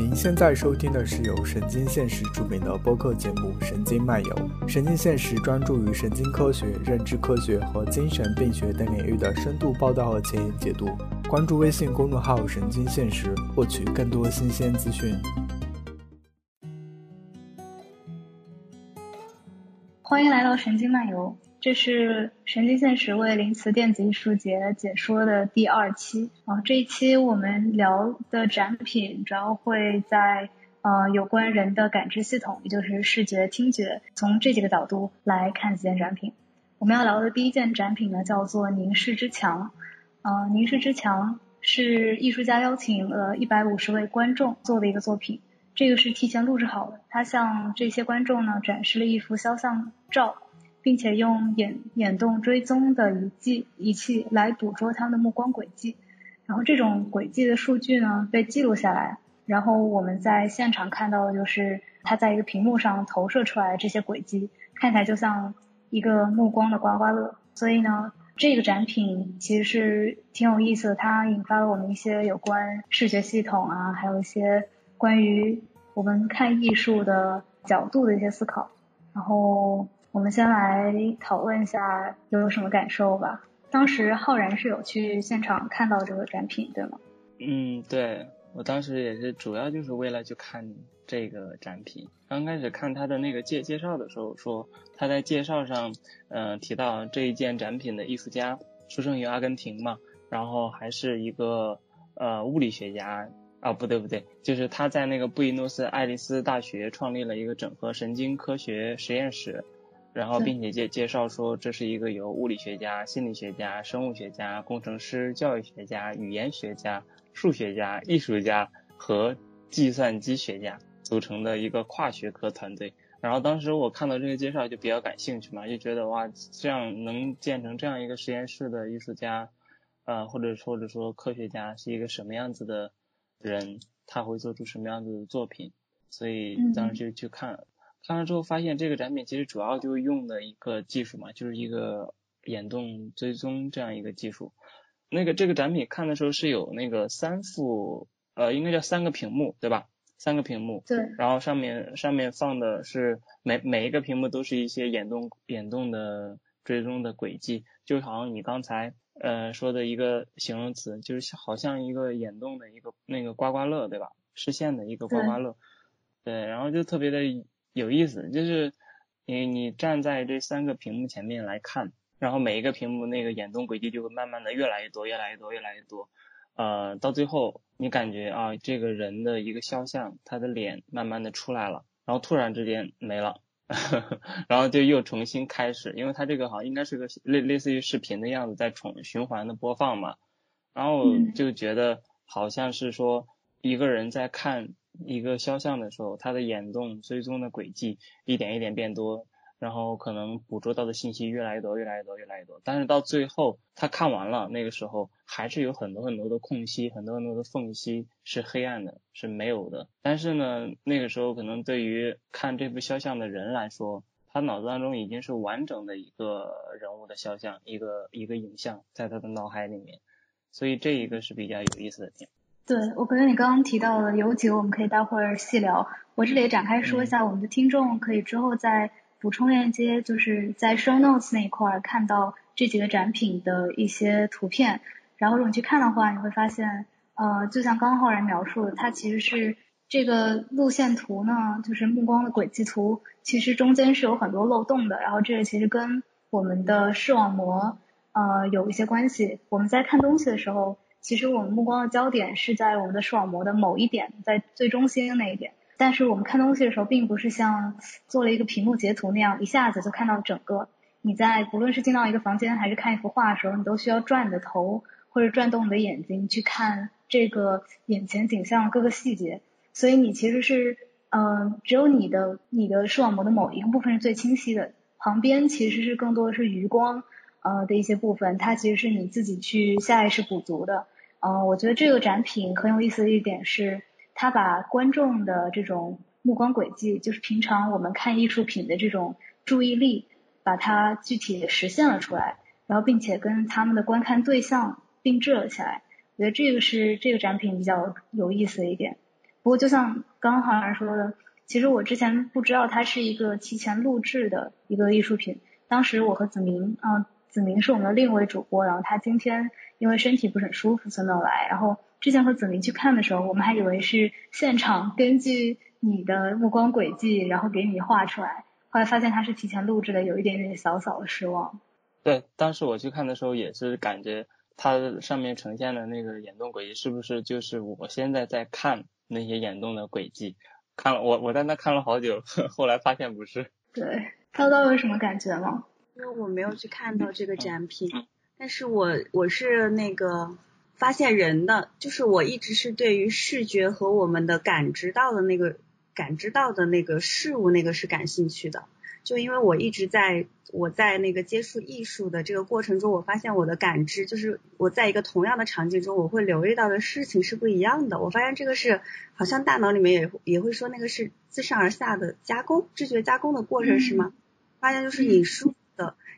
您现在收听的是由神经现实出品的播客节目《神经漫游》。神经现实专注于神经科学、认知科学和精神病学等领域的深度报道和前沿解读。关注微信公众号“神经现实”，获取更多新鲜资讯。欢迎来到神经漫游，这是神经现实为临磁电子艺术节解说的第二期啊。这一期我们聊的展品主要会在呃有关人的感知系统，也就是视觉、听觉，从这几个角度来看几件展品。我们要聊的第一件展品呢，叫做《凝视之墙》。呃，《凝视之墙》是艺术家邀请了一百五十位观众做的一个作品。这个是提前录制好的，他向这些观众呢展示了一幅肖像照，并且用眼眼动追踪的仪器仪器来捕捉他们的目光轨迹，然后这种轨迹的数据呢被记录下来，然后我们在现场看到的就是他在一个屏幕上投射出来这些轨迹，看起来就像一个目光的刮刮乐，所以呢这个展品其实是挺有意思的，它引发了我们一些有关视觉系统啊，还有一些关于。我们看艺术的角度的一些思考，然后我们先来讨论一下有什么感受吧。当时浩然是有去现场看到这个展品，对吗？嗯，对我当时也是主要就是为了去看这个展品。刚开始看他的那个介介绍的时候，说他在介绍上，嗯，提到这一件展品的艺术家出生于阿根廷嘛，然后还是一个呃物理学家。啊，不对不对，就是他在那个布宜诺斯艾利斯大学创立了一个整合神经科学实验室，然后并且介介绍说这是一个由物理学家、心理学家、生物学家、工程师、教育学家、语言学家、数学家、艺术家和计算机学家组成的一个跨学科团队。然后当时我看到这个介绍就比较感兴趣嘛，就觉得哇，这样能建成这样一个实验室的艺术家，呃，或者或者说科学家是一个什么样子的？人他会做出什么样子的作品，所以当时就去看，看了之后发现这个展品其实主要就用的一个技术嘛，就是一个眼动追踪这样一个技术。那个这个展品看的时候是有那个三副，呃，应该叫三个屏幕对吧？三个屏幕。对。然后上面上面放的是每每一个屏幕都是一些眼动眼动的追踪的轨迹，就好像你刚才。呃，说的一个形容词就是好像一个眼动的一个那个刮刮乐，对吧？视线的一个刮刮乐，对，然后就特别的有意思，就是你你站在这三个屏幕前面来看，然后每一个屏幕那个眼动轨迹就会慢慢的越来越多，越来越多，越来越多，呃，到最后你感觉啊，这个人的一个肖像，他的脸慢慢的出来了，然后突然之间没了。然后就又重新开始，因为它这个好像应该是个类类似于视频的样子，在重循环的播放嘛，然后就觉得好像是说一个人在看一个肖像的时候，他的眼动追踪的轨迹一点一点变多。然后可能捕捉到的信息越来越多，越来越多，越来越多。但是到最后他看完了，那个时候还是有很多很多的空隙，很多很多的缝隙是黑暗的，是没有的。但是呢，那个时候可能对于看这幅肖像的人来说，他脑子当中已经是完整的一个人物的肖像，一个一个影像在他的脑海里面。所以这一个是比较有意思的点。对，我觉得你刚刚提到的有几个我们可以待会儿细聊。我这里展开说一下，我们的听众可以之后再。补充链接就是在 show notes 那一块看到这几个展品的一些图片，然后如果你去看的话，你会发现，呃，就像刚刚浩然描述的，它其实是这个路线图呢，就是目光的轨迹图，其实中间是有很多漏洞的，然后这个其实跟我们的视网膜呃有一些关系。我们在看东西的时候，其实我们目光的焦点是在我们的视网膜的某一点，在最中心那一点。但是我们看东西的时候，并不是像做了一个屏幕截图那样，一下子就看到整个。你在不论是进到一个房间，还是看一幅画的时候，你都需要转你的头或者转动你的眼睛去看这个眼前景象各个细节。所以你其实是，嗯，只有你的你的视网膜的某一个部分是最清晰的，旁边其实是更多的是余光，呃的一些部分，它其实是你自己去下意识补足的。嗯，我觉得这个展品很有意思的一点是。它把观众的这种目光轨迹，就是平常我们看艺术品的这种注意力，把它具体实现了出来，然后并且跟他们的观看对象并置了起来。我觉得这个是这个展品比较有意思的一点。不过就像刚刚好像说的，其实我之前不知道它是一个提前录制的一个艺术品。当时我和子明，嗯，子明是我们的另一位主播，然后他今天因为身体不是很舒服，所以没有来。然后之前和子明去看的时候，我们还以为是现场根据你的目光轨迹，然后给你画出来。后来发现他是提前录制的，有一点点小小的失望。对，当时我去看的时候也是感觉它上面呈现的那个眼动轨迹是不是就是我现在在看那些眼动的轨迹？看了我我在那看了好久，后来发现不是。对，涛涛有什么感觉吗？因为我没有去看到这个展品，但是我我是那个发现人的，就是我一直是对于视觉和我们的感知到的那个。感知到的那个事物，那个是感兴趣的。就因为我一直在我在那个接触艺术的这个过程中，我发现我的感知就是我在一个同样的场景中，我会留意到的事情是不一样的。我发现这个是好像大脑里面也也会说那个是自上而下的加工，知觉加工的过程是吗？发现就是你输的，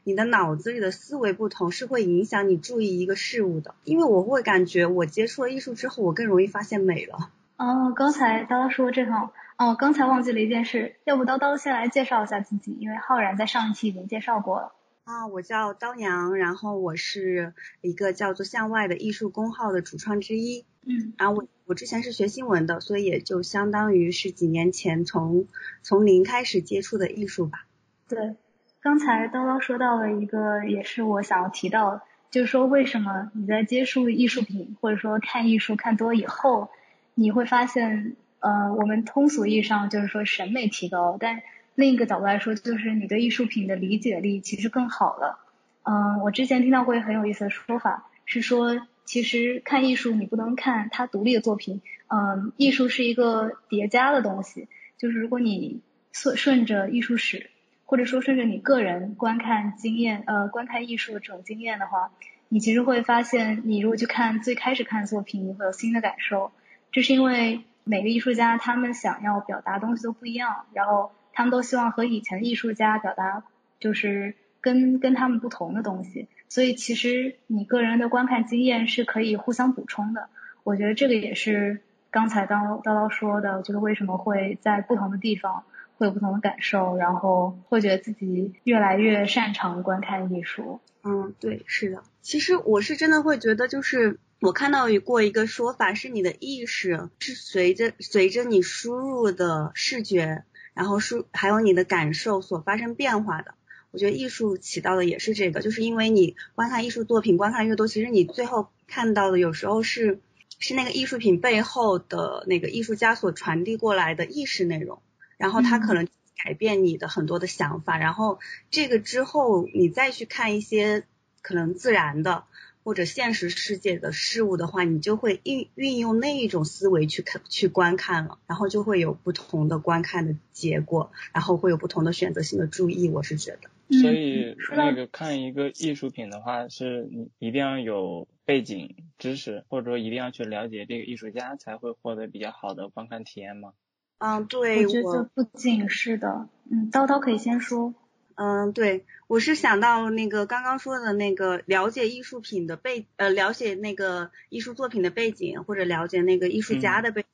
你的脑子里的思维不同，是会影响你注意一个事物的。因为我会感觉我接触了艺术之后，我更容易发现美了。哦，刚才叨叨说这行。哦，刚才忘记了一件事，要不叨叨先来介绍一下自己，因为浩然在上一期已经介绍过了。啊，我叫刀娘，然后我是一个叫做向外的艺术公号的主创之一。嗯，然后我我之前是学新闻的，所以也就相当于是几年前从从零开始接触的艺术吧。对，刚才叨叨说到了一个，也是我想要提到，就是说为什么你在接触艺术品或者说看艺术看多以后，你会发现。呃，我们通俗意义上就是说审美提高，但另一个角度来说，就是你对艺术品的理解力其实更好了。嗯，我之前听到过一很有意思的说法，是说其实看艺术你不能看它独立的作品，嗯，艺术是一个叠加的东西，就是如果你顺顺着艺术史，或者说顺着你个人观看经验，呃，观看艺术的这种经验的话，你其实会发现，你如果去看最开始看作品，你会有新的感受，这是因为。每个艺术家他们想要表达东西都不一样，然后他们都希望和以前的艺术家表达就是跟跟他们不同的东西，所以其实你个人的观看经验是可以互相补充的。我觉得这个也是刚才叨叨叨说的，就是为什么会在不同的地方会有不同的感受，然后会觉得自己越来越擅长观看艺术。嗯，对，是的。其实我是真的会觉得就是。我看到过一个说法，是你的意识是随着随着你输入的视觉，然后输还有你的感受所发生变化的。我觉得艺术起到的也是这个，就是因为你观看艺术作品，观看越多，其实你最后看到的有时候是是那个艺术品背后的那个艺术家所传递过来的意识内容，然后他可能改变你的很多的想法，然后这个之后你再去看一些可能自然的。或者现实世界的事物的话，你就会运运用那一种思维去看去观看了，然后就会有不同的观看的结果，然后会有不同的选择性的注意。我是觉得，所以那个看一个艺术品的话，是你一定要有背景知识，或者说一定要去了解这个艺术家，才会获得比较好的观看体验吗？嗯，对，我觉得不仅是的。嗯，叨叨可以先说。嗯，对，我是想到那个刚刚说的那个了解艺术品的背，呃，了解那个艺术作品的背景，或者了解那个艺术家的背景，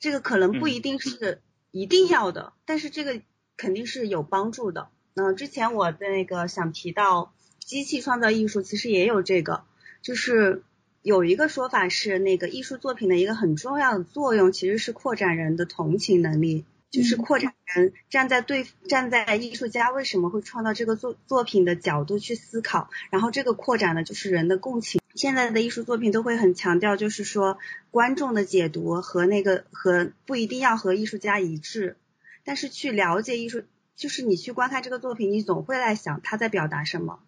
这个可能不一定是一定要的，但是这个肯定是有帮助的。嗯，之前我的那个想提到机器创造艺术，其实也有这个，就是有一个说法是那个艺术作品的一个很重要的作用，其实是扩展人的同情能力。就是扩展人站在对站在艺术家为什么会创造这个作作品的角度去思考，然后这个扩展的就是人的共情。现在的艺术作品都会很强调，就是说观众的解读和那个和不一定要和艺术家一致，但是去了解艺术，就是你去观看这个作品，你总会在想他在表达什么，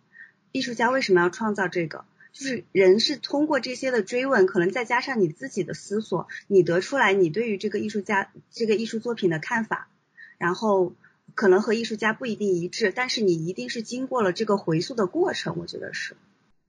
艺术家为什么要创造这个。就是人是通过这些的追问，可能再加上你自己的思索，你得出来你对于这个艺术家这个艺术作品的看法，然后可能和艺术家不一定一致，但是你一定是经过了这个回溯的过程，我觉得是。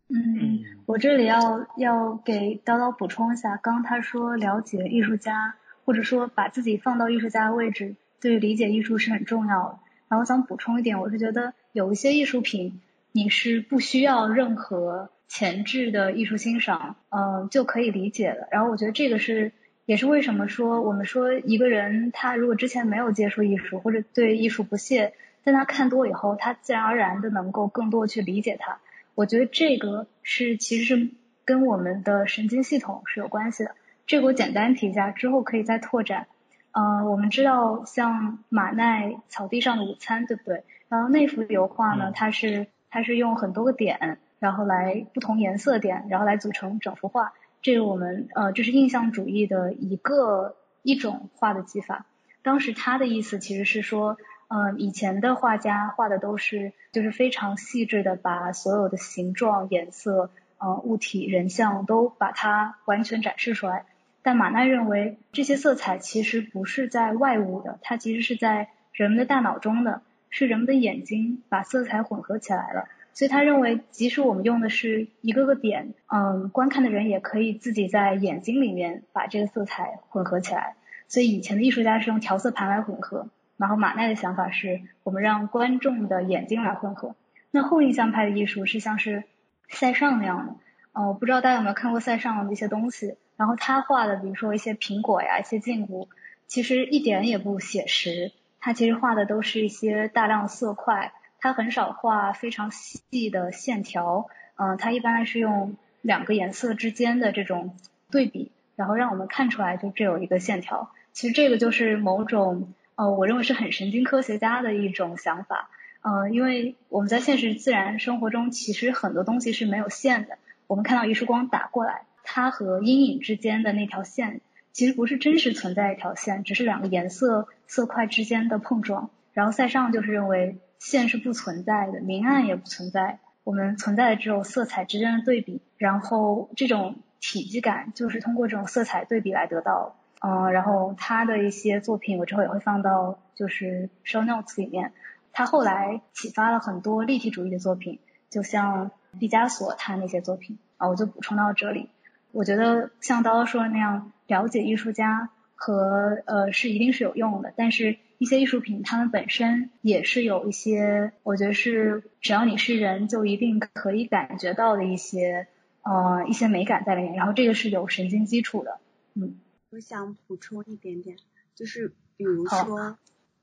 嗯，我这里要要给叨叨补充一下，刚他说了解艺术家，或者说把自己放到艺术家的位置，对于理解艺术是很重要的。然后想补充一点，我是觉得有一些艺术品你是不需要任何。前置的艺术欣赏，嗯，就可以理解了。然后我觉得这个是也是为什么说我们说一个人他如果之前没有接触艺术或者对艺术不屑，但他看多以后，他自然而然的能够更多去理解它。我觉得这个是其实是跟我们的神经系统是有关系的。这个我简单提一下，之后可以再拓展。嗯，我们知道像马奈《草地上的午餐》，对不对？然后那幅油画呢，它是它是用很多个点，然后来不同颜色点，然后来组成整幅画。这是我们呃，这是印象主义的一个一种画的技法。当时他的意思其实是说，嗯，以前的画家画的都是就是非常细致的，把所有的形状、颜色、呃物体、人像都把它完全展示出来。但马奈认为这些色彩其实不是在外物的，它其实是在人们的大脑中的，是人们的眼睛把色彩混合起来了。所以他认为，即使我们用的是一个个点，嗯，观看的人也可以自己在眼睛里面把这个色彩混合起来。所以以前的艺术家是用调色盘来混合，然后马奈的想法是我们让观众的眼睛来混合。那后印象派的艺术是像是塞尚那样的，嗯，我不知道大家有没有看过塞尚的一些东西，然后他画的，比如说一些苹果呀，一些静物，其实一点也不写实，他其实画的都是一些大量色块。他很少画非常细的线条，嗯，他一般是用两个颜色之间的这种对比，然后让我们看出来就这有一个线条。其实这个就是某种，呃，我认为是很神经科学家的一种想法，呃，因为我们在现实自然生活中，其实很多东西是没有线的。我们看到一束光打过来，它和阴影之间的那条线，其实不是真实存在一条线，只是两个颜色色块之间的碰撞。然后塞尚就是认为。线是不存在的，明暗也不存在，我们存在的只有色彩之间的对比，然后这种体积感就是通过这种色彩对比来得到。嗯，然后他的一些作品我之后也会放到就是 show notes 里面。他后来启发了很多立体主义的作品，就像毕加索他那些作品啊，我就补充到这里。我觉得像刀刀说的那样，了解艺术家和呃是一定是有用的，但是。一些艺术品，它们本身也是有一些，我觉得是只要你是人，就一定可以感觉到的一些，呃，一些美感在里面。然后这个是有神经基础的，嗯。我想补充一点点，就是比如说，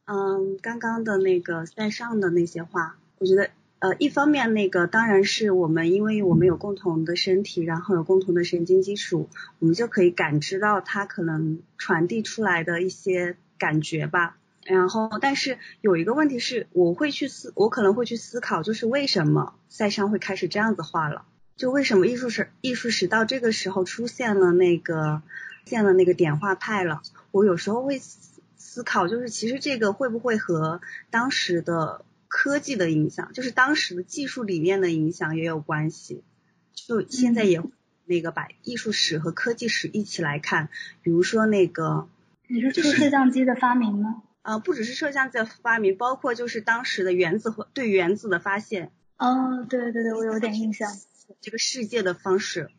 嗯，刚刚的那个塞尚的那些话，我觉得，呃，一方面那个当然是我们，因为我们有共同的身体，然后有共同的神经基础，我们就可以感知到它可能传递出来的一些感觉吧。然后，但是有一个问题是，我会去思，我可能会去思考，就是为什么塞尚会开始这样子画了？就为什么艺术史艺术史到这个时候出现了那个，出现了那个点画派了？我有时候会思考，就是其实这个会不会和当时的科技的影响，就是当时的技术理念的影响也有关系？就现在也那个把艺术史和科技史一起来看，比如说那个，你是说摄像机的发明吗？呃，不只是摄像机的发明，包括就是当时的原子和对原子的发现。哦，对对对，我有点印象。这个世界的方式，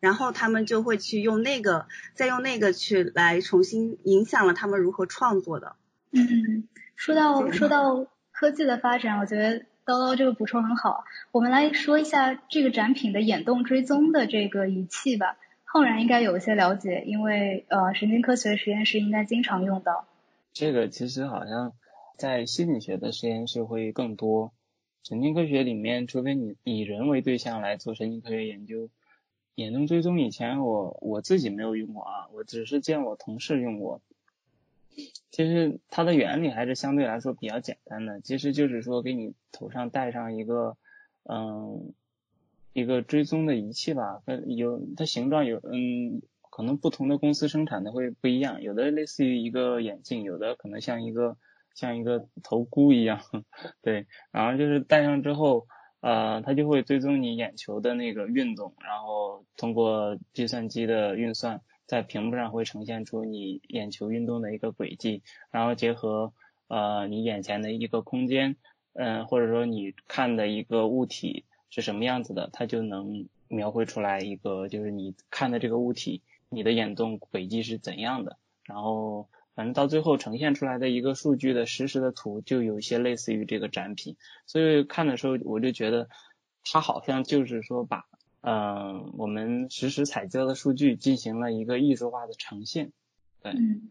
然后他们就会去用那个，再用那个去来重新影响了他们如何创作的。嗯，说到说到科技的发展，我觉得叨叨这个补充很好。我们来说一下这个展品的眼动追踪的这个仪器吧。浩然应该有一些了解，因为呃神经科学实验室应该经常用到。这个其实好像在心理学的实验室会更多，神经科学里面，除非你以人为对象来做神经科学研究，眼动追踪以前我我自己没有用过啊，我只是见我同事用过。其实它的原理还是相对来说比较简单的，其实就是说给你头上戴上一个嗯一个追踪的仪器吧，它有它形状有嗯。可能不同的公司生产的会不一样，有的类似于一个眼镜，有的可能像一个像一个头箍一样，对，然后就是戴上之后，呃，它就会追踪你眼球的那个运动，然后通过计算机的运算，在屏幕上会呈现出你眼球运动的一个轨迹，然后结合呃你眼前的一个空间，嗯，或者说你看的一个物体是什么样子的，它就能描绘出来一个就是你看的这个物体。你的眼动轨迹是怎样的？然后反正到最后呈现出来的一个数据的实时的图，就有些类似于这个展品。所以看的时候，我就觉得它好像就是说把嗯我们实时采集到的数据进行了一个艺术化的呈现。对，嗯，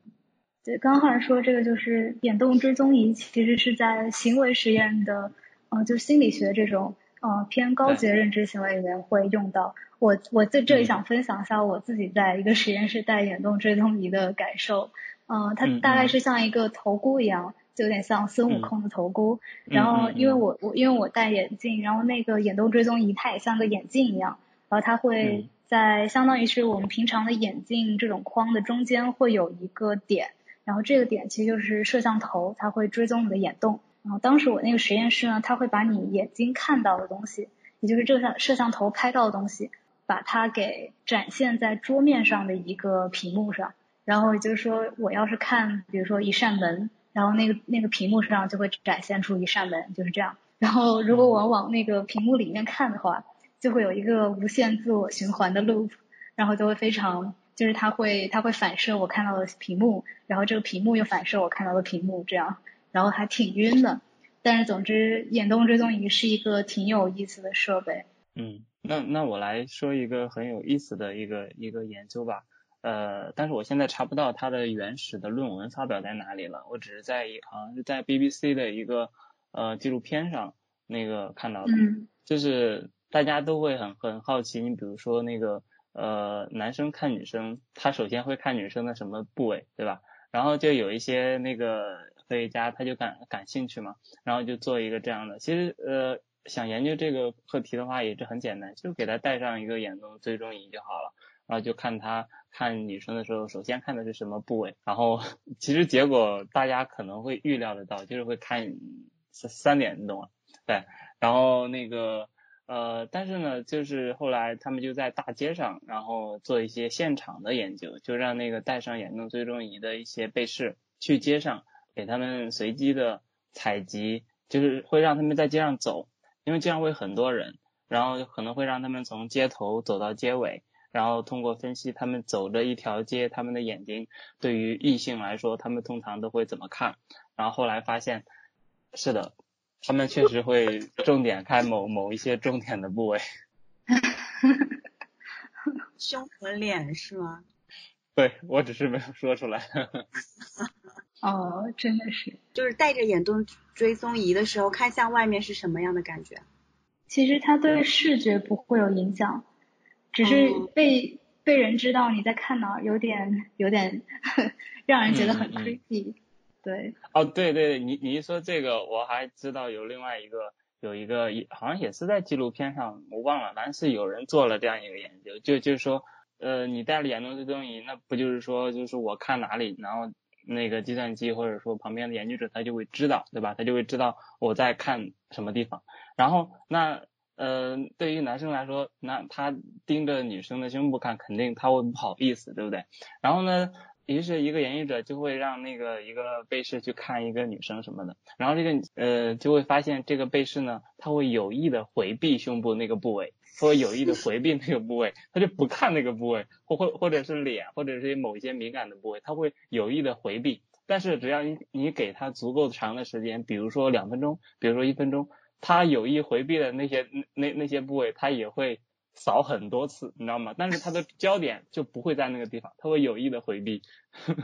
对，刚好像说这个就是眼动追踪仪，其实是在行为实验的，呃，就心理学这种呃偏高级的认知行为里面会用到。我我在这里想分享一下我自己在一个实验室戴眼动追踪仪的感受。嗯，它大概是像一个头箍一样，就有点像孙悟空的头箍。然后因为我我因为我戴眼镜，然后那个眼动追踪仪它也像个眼镜一样，然后它会在相当于是我们平常的眼镜这种框的中间会有一个点，然后这个点其实就是摄像头，它会追踪你的眼动。然后当时我那个实验室呢，它会把你眼睛看到的东西，也就是这像摄像头拍到的东西，把它给展现在桌面上的一个屏幕上。然后就是说，我要是看，比如说一扇门，然后那个那个屏幕上就会展现出一扇门，就是这样。然后如果我往那个屏幕里面看的话，就会有一个无限自我循环的 loop，然后就会非常，就是它会它会反射我看到的屏幕，然后这个屏幕又反射我看到的屏幕，这样，然后还挺晕的。但是总之，眼动追踪仪是一个挺有意思的设备。嗯，那那我来说一个很有意思的一个一个研究吧。呃，但是我现在查不到它的原始的论文发表在哪里了，我只是在一好像是在 BBC 的一个呃纪录片上那个看到的，就是大家都会很很好奇，你比如说那个呃男生看女生，他首先会看女生的什么部位，对吧？然后就有一些那个科学家他就感感兴趣嘛，然后就做一个这样的，其实呃想研究这个课题的话也是很简单，就给他带上一个眼动追踪仪就好了。然后就看他看女生的时候，首先看的是什么部位，然后其实结果大家可能会预料得到，就是会看三三点，你懂吗？对，然后那个呃，但是呢，就是后来他们就在大街上，然后做一些现场的研究，就让那个带上眼动追踪仪的一些被试去街上，给他们随机的采集，就是会让他们在街上走，因为街上会很多人，然后可能会让他们从街头走到街尾。然后通过分析他们走着一条街，他们的眼睛对于异性来说，他们通常都会怎么看？然后后来发现，是的，他们确实会重点看某某一些重点的部位。胸和脸是吗？对，我只是没有说出来。哦，真的是。就是戴着眼动追踪仪的时候，看向外面是什么样的感觉？其实它对视觉不会有影响。只是被被人知道你在看哪，有点有点 让人觉得很 creepy，对。哦，对对，你你一说这个，我还知道有另外一个有一个好像也是在纪录片上，我忘了，反正是有人做了这样一个研究，就就是说，呃，你带了眼动追踪仪，那不就是说，就是我看哪里，然后那个计算机或者说旁边的研究者他就会知道，对吧？他就会知道我在看什么地方，然后那。呃，对于男生来说，那他盯着女生的胸部看，肯定他会不好意思，对不对？然后呢，于是一个研究者就会让那个一个被试去看一个女生什么的，然后这个呃就会发现这个被试呢，他会有意的回避胸部那个部位，或有意的回避那个部位，他就不看那个部位，或或或者是脸，或者是某一些敏感的部位，他会有意的回避。但是只要你你给他足够长的时间，比如说两分钟，比如说一分钟。他有意回避的那些那那些部位，他也会扫很多次，你知道吗？但是他的焦点就不会在那个地方，他会有意的回避。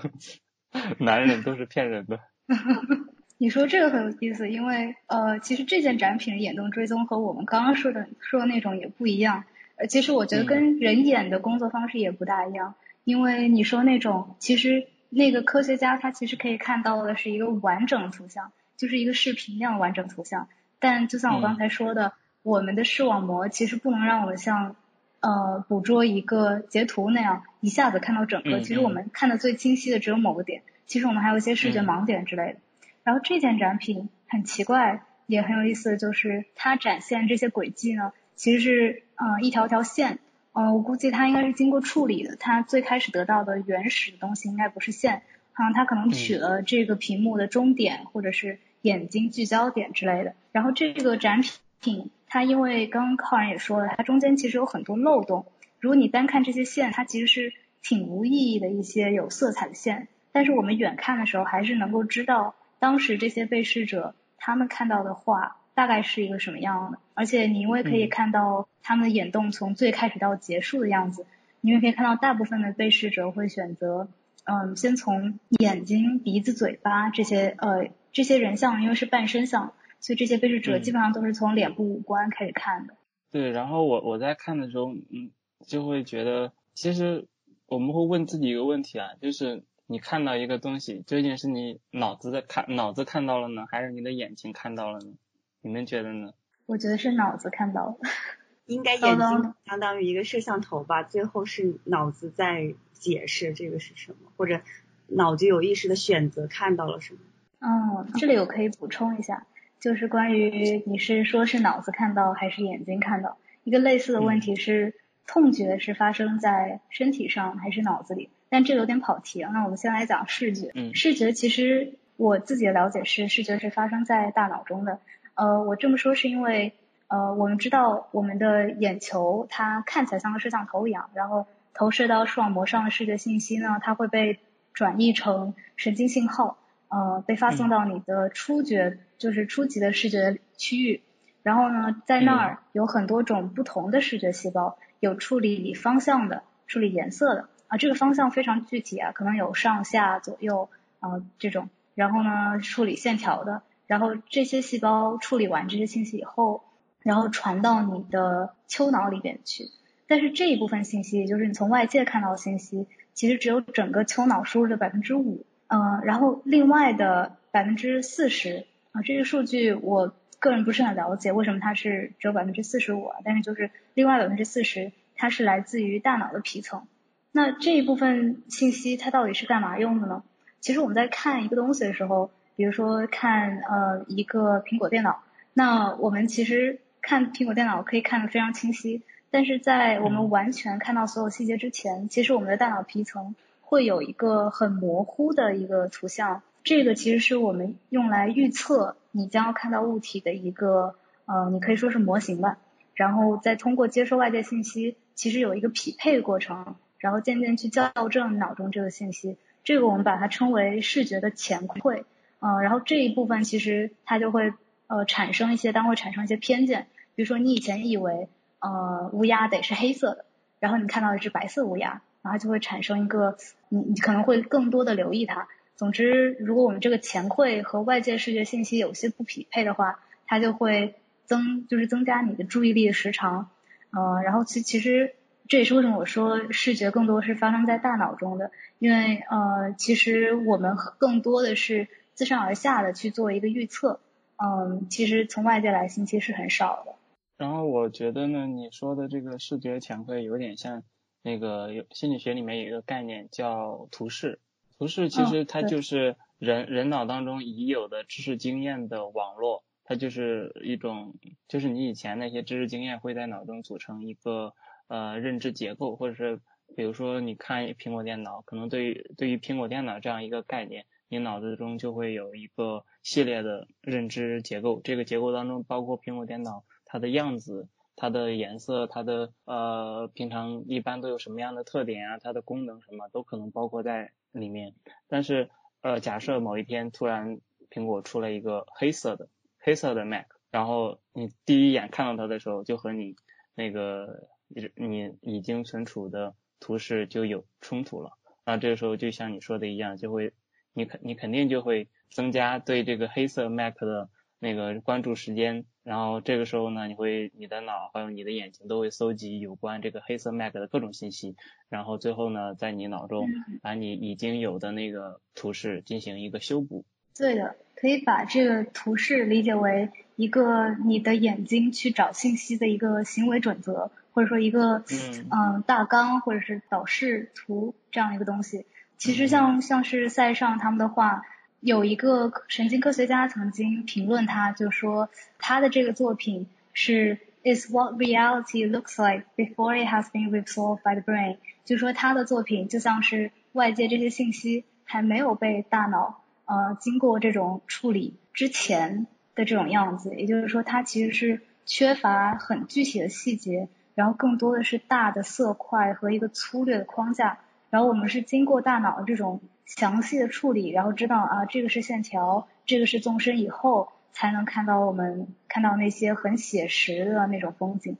男人都是骗人的。你说这个很有意思，因为呃，其实这件展品的眼动追踪和我们刚刚说的说的那种也不一样。呃，其实我觉得跟人眼的工作方式也不大一样，因为你说那种，其实那个科学家他其实可以看到的是一个完整图像，就是一个视频那样完整图像。但就像我刚才说的，我们的视网膜其实不能让我们像呃捕捉一个截图那样一下子看到整个。其实我们看的最清晰的只有某个点。其实我们还有一些视觉盲点之类的。然后这件展品很奇怪，也很有意思，就是它展现这些轨迹呢，其实是呃一条条线。嗯，我估计它应该是经过处理的。它最开始得到的原始的东西应该不是线，啊，它可能取了这个屏幕的终点，或者是。眼睛聚焦点之类的，然后这个展品它因为刚刚靠然也说了，它中间其实有很多漏洞。如果你单看这些线，它其实是挺无意义的一些有色彩的线，但是我们远看的时候还是能够知道当时这些被试者他们看到的画大概是一个什么样的。而且你因为可以看到他们的眼动从最开始到结束的样子，你也可以看到大部分的被试者会选择嗯，先从眼睛、鼻子、嘴巴这些呃这些人像，因为是半身像，所以这些被试者基本上都是从脸部五官开始看的。对，然后我我在看的时候，嗯，就会觉得，其实我们会问自己一个问题啊，就是你看到一个东西，究竟是你脑子的看脑子看到了呢，还是你的眼睛看到了呢？你们觉得呢？我觉得是脑子看到了。应该眼睛相当于一个摄像头吧，最后是脑子在解释这个是什么，或者脑子有意识的选择看到了什么。嗯，这里我可以补充一下，就是关于你是说是脑子看到还是眼睛看到，一个类似的问题是痛觉是发生在身体上还是脑子里？但这个有点跑题啊，那我们先来讲视觉。嗯，视觉其实我自己的了解是，视觉是发生在大脑中的。呃，我这么说是因为。呃，我们知道我们的眼球它看起来像个摄像头一样，然后投射到视网膜上的视觉信息呢，它会被转译成神经信号，呃，被发送到你的初觉，就是初级的视觉区域。然后呢，在那儿有很多种不同的视觉细胞，有处理方向的，处理颜色的，啊，这个方向非常具体啊，可能有上下左右啊这种。然后呢，处理线条的，然后这些细胞处理完这些信息以后。然后传到你的丘脑里边去，但是这一部分信息，也就是你从外界看到的信息，其实只有整个丘脑输入的百分之五，嗯，然后另外的百分之四十，啊，这个数据我个人不是很了解，为什么它是只有百分之四十五啊？但是就是另外百分之四十，它是来自于大脑的皮层。那这一部分信息它到底是干嘛用的呢？其实我们在看一个东西的时候，比如说看呃一个苹果电脑，那我们其实。看苹果电脑可以看得非常清晰，但是在我们完全看到所有细节之前，其实我们的大脑皮层会有一个很模糊的一个图像，这个其实是我们用来预测你将要看到物体的一个呃，你可以说是模型吧。然后再通过接收外界信息，其实有一个匹配过程，然后渐渐去校正脑中这个信息，这个我们把它称为视觉的前馈。嗯，然后这一部分其实它就会。呃，产生一些，当会产生一些偏见，比如说你以前以为呃乌鸦得是黑色的，然后你看到一只白色乌鸦，然后就会产生一个你你可能会更多的留意它。总之，如果我们这个前馈和外界视觉信息有些不匹配的话，它就会增就是增加你的注意力的时长。呃，然后其其实这也是为什么我说视觉更多是发生在大脑中的，因为呃其实我们更多的是自上而下的去做一个预测。嗯，其实从外界来信息是很少的。然后我觉得呢，你说的这个视觉前馈有点像那个有心理学里面有一个概念叫图示。图示其实它就是人人脑当中已有的知识经验的网络，它就是一种，就是你以前那些知识经验会在脑中组成一个呃认知结构，或者是比如说你看苹果电脑，可能对于对于苹果电脑这样一个概念。你脑子中就会有一个系列的认知结构，这个结构当中包括苹果电脑它的样子、它的颜色、它的呃平常一般都有什么样的特点啊，它的功能什么都可能包括在里面。但是呃假设某一天突然苹果出了一个黑色的黑色的 Mac，然后你第一眼看到它的时候就和你那个你已经存储的图示就有冲突了，那这个时候就像你说的一样，就会。你肯你肯定就会增加对这个黑色 Mac 的那个关注时间，然后这个时候呢，你会你的脑还有你的眼睛都会搜集有关这个黑色 Mac 的各种信息，然后最后呢，在你脑中把你已经有的那个图示进行一个修补。对的，可以把这个图示理解为一个你的眼睛去找信息的一个行为准则，或者说一个嗯大纲或者是导视图这样一个东西。其实像像是塞尚他们的话，有一个神经科学家曾经评论他，就说他的这个作品是 is what reality looks like before it has been resolved by the brain，就说他的作品就像是外界这些信息还没有被大脑呃经过这种处理之前的这种样子，也就是说它其实是缺乏很具体的细节，然后更多的是大的色块和一个粗略的框架。然后我们是经过大脑这种详细的处理，然后知道啊这个是线条，这个是纵深以后，才能看到我们看到那些很写实的那种风景。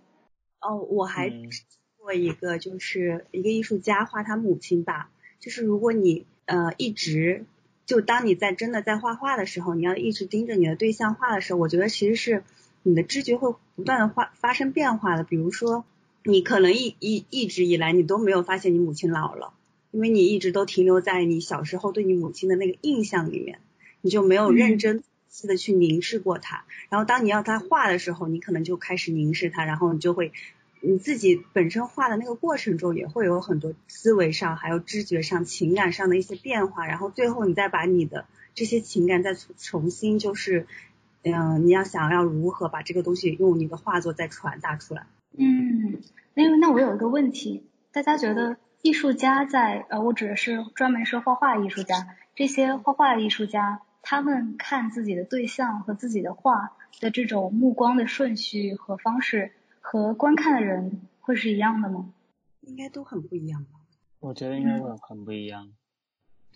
哦，我还过一个，就是一个艺术家画他母亲吧，就是如果你呃一直就当你在真的在画画的时候，你要一直盯着你的对象画的时候，我觉得其实是你的知觉会不断的发发生变化的。比如说，你可能一一一直以来你都没有发现你母亲老了，因为你一直都停留在你小时候对你母亲的那个印象里面，你就没有认真的去凝视过她。然后当你要她画的时候，你可能就开始凝视她，然后你就会。你自己本身画的那个过程中，也会有很多思维上、还有知觉上、情感上的一些变化，然后最后你再把你的这些情感再重新就是，嗯，你要想要如何把这个东西用你的画作再传达出来？嗯，那那我有一个问题，大家觉得艺术家在呃，我指的是专门是画画艺术家，这些画画艺术家，他们看自己的对象和自己的画的这种目光的顺序和方式。和观看的人会是一样的吗？应该都很不一样吧。我觉得应该会很不一样。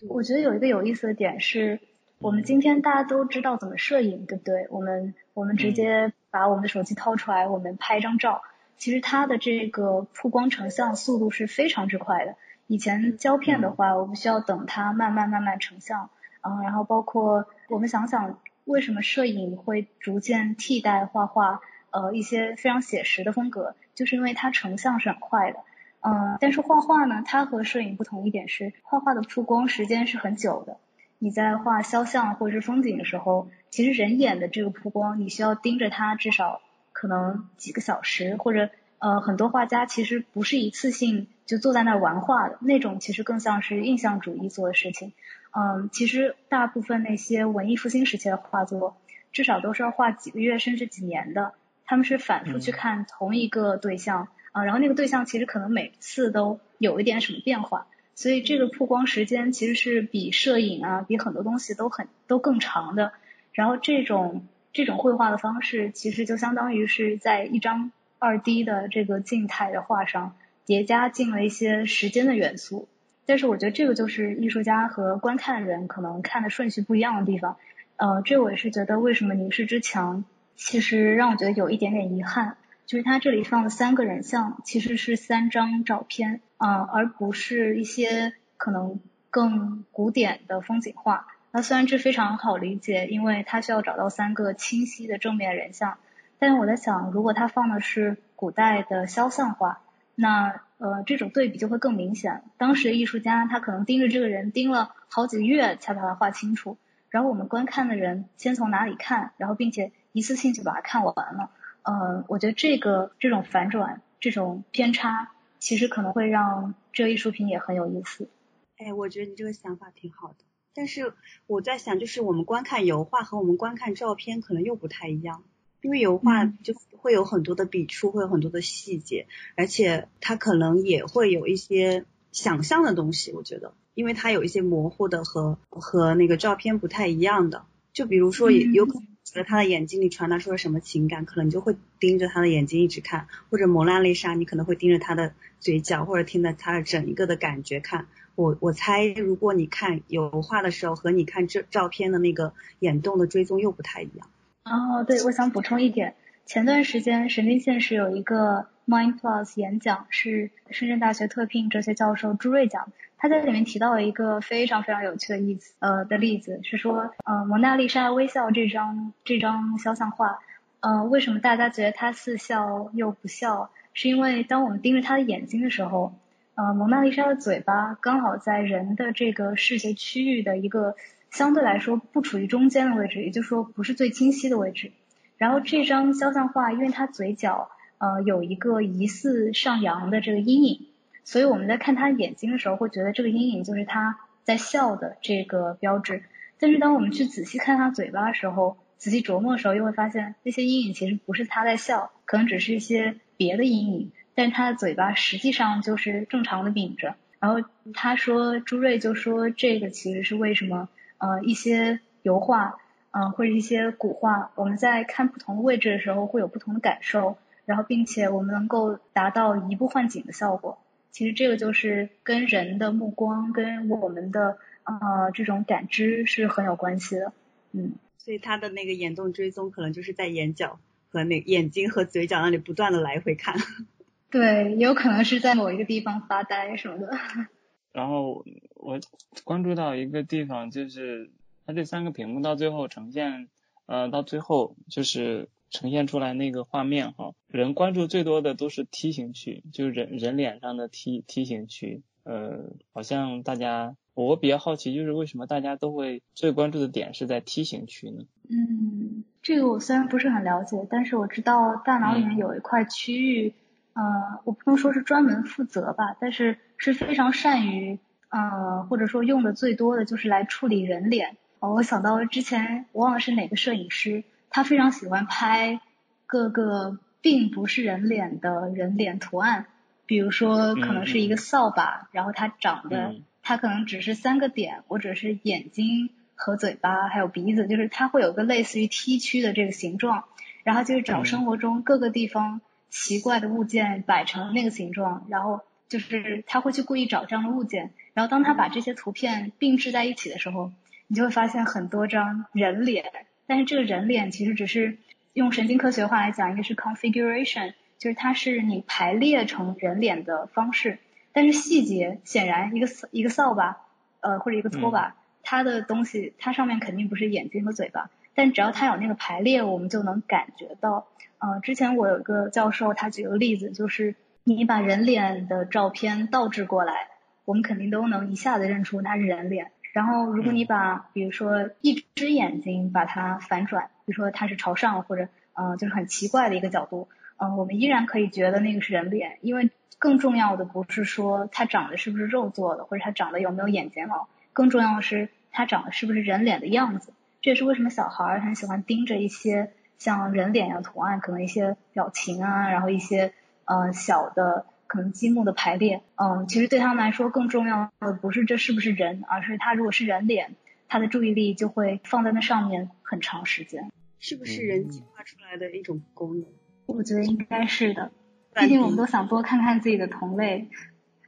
我觉得有一个有意思的点是，我们今天大家都知道怎么摄影，对不对？我们我们直接把我们的手机掏出来，我们拍一张照，其实它的这个曝光成像速度是非常之快的。以前胶片的话，我们需要等它慢慢慢慢成像，嗯，然后包括我们想想，为什么摄影会逐渐替代画画？呃，一些非常写实的风格，就是因为它成像是很快的，嗯，但是画画呢，它和摄影不同一点是，画画的曝光时间是很久的。你在画肖像或者是风景的时候，其实人眼的这个曝光，你需要盯着它至少可能几个小时，或者呃，很多画家其实不是一次性就坐在那儿玩画的那种，其实更像是印象主义做的事情。嗯，其实大部分那些文艺复兴时期的画作，至少都是要画几个月甚至几年的。他们是反复去看同一个对象啊，然后那个对象其实可能每次都有一点什么变化，所以这个曝光时间其实是比摄影啊，比很多东西都很都更长的。然后这种这种绘画的方式，其实就相当于是在一张二 D 的这个静态的画上叠加进了一些时间的元素。但是我觉得这个就是艺术家和观看人可能看的顺序不一样的地方。呃，这我也是觉得为什么凝视之墙。其实让我觉得有一点点遗憾，就是它这里放的三个人像其实是三张照片啊，而不是一些可能更古典的风景画。那虽然这非常好理解，因为他需要找到三个清晰的正面人像，但是我在想，如果他放的是古代的肖像画，那呃这种对比就会更明显。当时的艺术家他可能盯着这个人盯了好几个月才把它画清楚，然后我们观看的人先从哪里看，然后并且。一次性就把它看完了，呃，我觉得这个这种反转、这种偏差，其实可能会让这个艺术品也很有意思。哎，我觉得你这个想法挺好的，但是我在想，就是我们观看油画和我们观看照片可能又不太一样，因为油画就会有很多的笔触，会有很多的细节，而且它可能也会有一些想象的东西。我觉得，因为它有一些模糊的和和那个照片不太一样的，就比如说有可能。觉得他的眼睛里传达出了什么情感，可能你就会盯着他的眼睛一直看，或者蒙娜丽莎，你可能会盯着他的嘴角，或者听着他的整一个的感觉看。我我猜，如果你看油画的时候和你看这照片的那个眼动的追踪又不太一样。哦，对，我想补充一点，前段时间神经现实有一个 Mind Plus 演讲，是深圳大学特聘哲学教授朱瑞讲。他在里面提到了一个非常非常有趣的例子，呃的例子是说，呃蒙娜丽莎微笑这张这张肖像画，呃为什么大家觉得她似笑又不笑？是因为当我们盯着她的眼睛的时候，呃蒙娜丽莎的嘴巴刚好在人的这个视觉区域的一个相对来说不处于中间的位置，也就是说不是最清晰的位置。然后这张肖像画，因为它嘴角呃有一个疑似上扬的这个阴影。所以我们在看他眼睛的时候，会觉得这个阴影就是他在笑的这个标志。但是当我们去仔细看他嘴巴的时候，仔细琢磨的时候，又会发现那些阴影其实不是他在笑，可能只是一些别的阴影。但是他的嘴巴实际上就是正常的抿着。然后他说，朱瑞就说这个其实是为什么呃一些油画嗯或者一些古画，我们在看不同的位置的时候会有不同的感受，然后并且我们能够达到移步换景的效果。其实这个就是跟人的目光，跟我们的呃这种感知是很有关系的，嗯。所以他的那个眼动追踪，可能就是在眼角和那眼睛和嘴角那里不断的来回看。对，也有可能是在某一个地方发呆什么的。然后我关注到一个地方，就是它这三个屏幕到最后呈现，呃，到最后就是呈现出来那个画面哈，人关注最多的都是梯形区，就是人人脸上的梯梯形区，呃，好像大家我比较好奇，就是为什么大家都会最关注的点是在梯形区呢？嗯，这个我虽然不是很了解，但是我知道大脑里面有一块区域。呃，我不能说是专门负责吧，但是是非常善于，呃，或者说用的最多的就是来处理人脸。哦，我想到之前我忘了是哪个摄影师，他非常喜欢拍各个并不是人脸的人脸图案，比如说可能是一个扫把，然后它长的，它可能只是三个点，或者是眼睛和嘴巴还有鼻子，就是它会有个类似于 T 区的这个形状，然后就是找生活中各个地方。奇怪的物件摆成那个形状，然后就是他会去故意找这样的物件，然后当他把这些图片并置在一起的时候，你就会发现很多张人脸，但是这个人脸其实只是用神经科学话来讲，应该是 configuration，就是它是你排列成人脸的方式，但是细节显然一个一个扫把，呃或者一个拖把，它的东西它上面肯定不是眼睛和嘴巴。但只要它有那个排列，我们就能感觉到。呃，之前我有一个教授，他举个例子，就是你把人脸的照片倒置过来，我们肯定都能一下子认出它是人脸。然后，如果你把比如说一只眼睛把它反转，比如说它是朝上或者呃就是很奇怪的一个角度，嗯，我们依然可以觉得那个是人脸。因为更重要的不是说它长得是不是肉做的，或者它长得有没有眼睫毛，更重要的是它长得是不是人脸的样子。这也是为什么小孩很喜欢盯着一些像人脸一样图案，可能一些表情啊，然后一些呃小的可能积木的排列，嗯，其实对他们来说更重要的不是这是不是人，而是他如果是人脸，他的注意力就会放在那上面很长时间。是不是人进化出来的一种功能？我觉得应该是的，毕竟我们都想多看看自己的同类。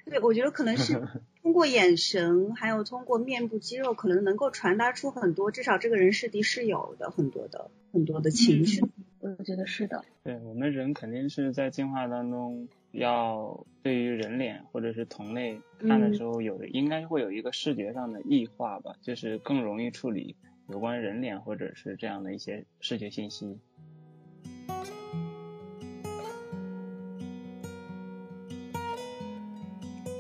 对，我觉得可能是。通过眼神，还有通过面部肌肉，可能能够传达出很多，至少这个人是敌是友的很多的很多的情绪。我觉得是的。对我们人肯定是在进化当中，要对于人脸或者是同类看的时候，有的应该会有一个视觉上的异化吧，就是更容易处理有关人脸或者是这样的一些视觉信息。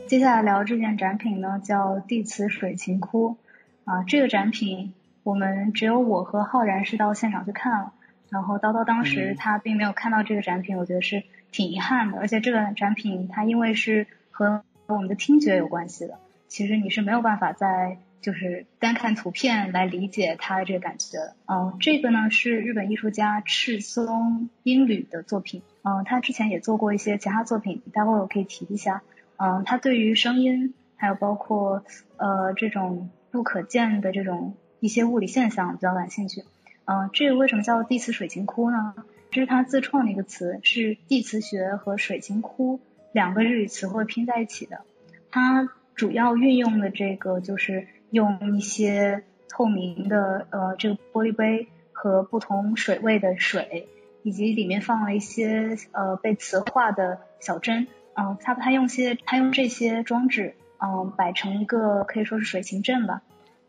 接下来聊这件展品呢，叫地磁水琴窟啊。这个展品我们只有我和浩然是到现场去看了，然后叨叨当时他并没有看到这个展品，我觉得是挺遗憾的。而且这个展品它因为是和我们的听觉有关系的，其实你是没有办法在就是单看图片来理解它的这个感觉的。嗯，这个呢是日本艺术家赤松英吕的作品，嗯，他之前也做过一些其他作品，待会我可以提一下。嗯，他对于声音，还有包括呃这种不可见的这种一些物理现象比较感兴趣。嗯，这个为什么叫地磁水晶窟呢？这是他自创的一个词，是地磁学和水晶窟两个日语词汇拼在一起的。它主要运用的这个就是用一些透明的呃这个玻璃杯和不同水位的水，以及里面放了一些呃被磁化的小针。嗯，他他用些他用这些装置，嗯，摆成一个可以说是水琴阵吧。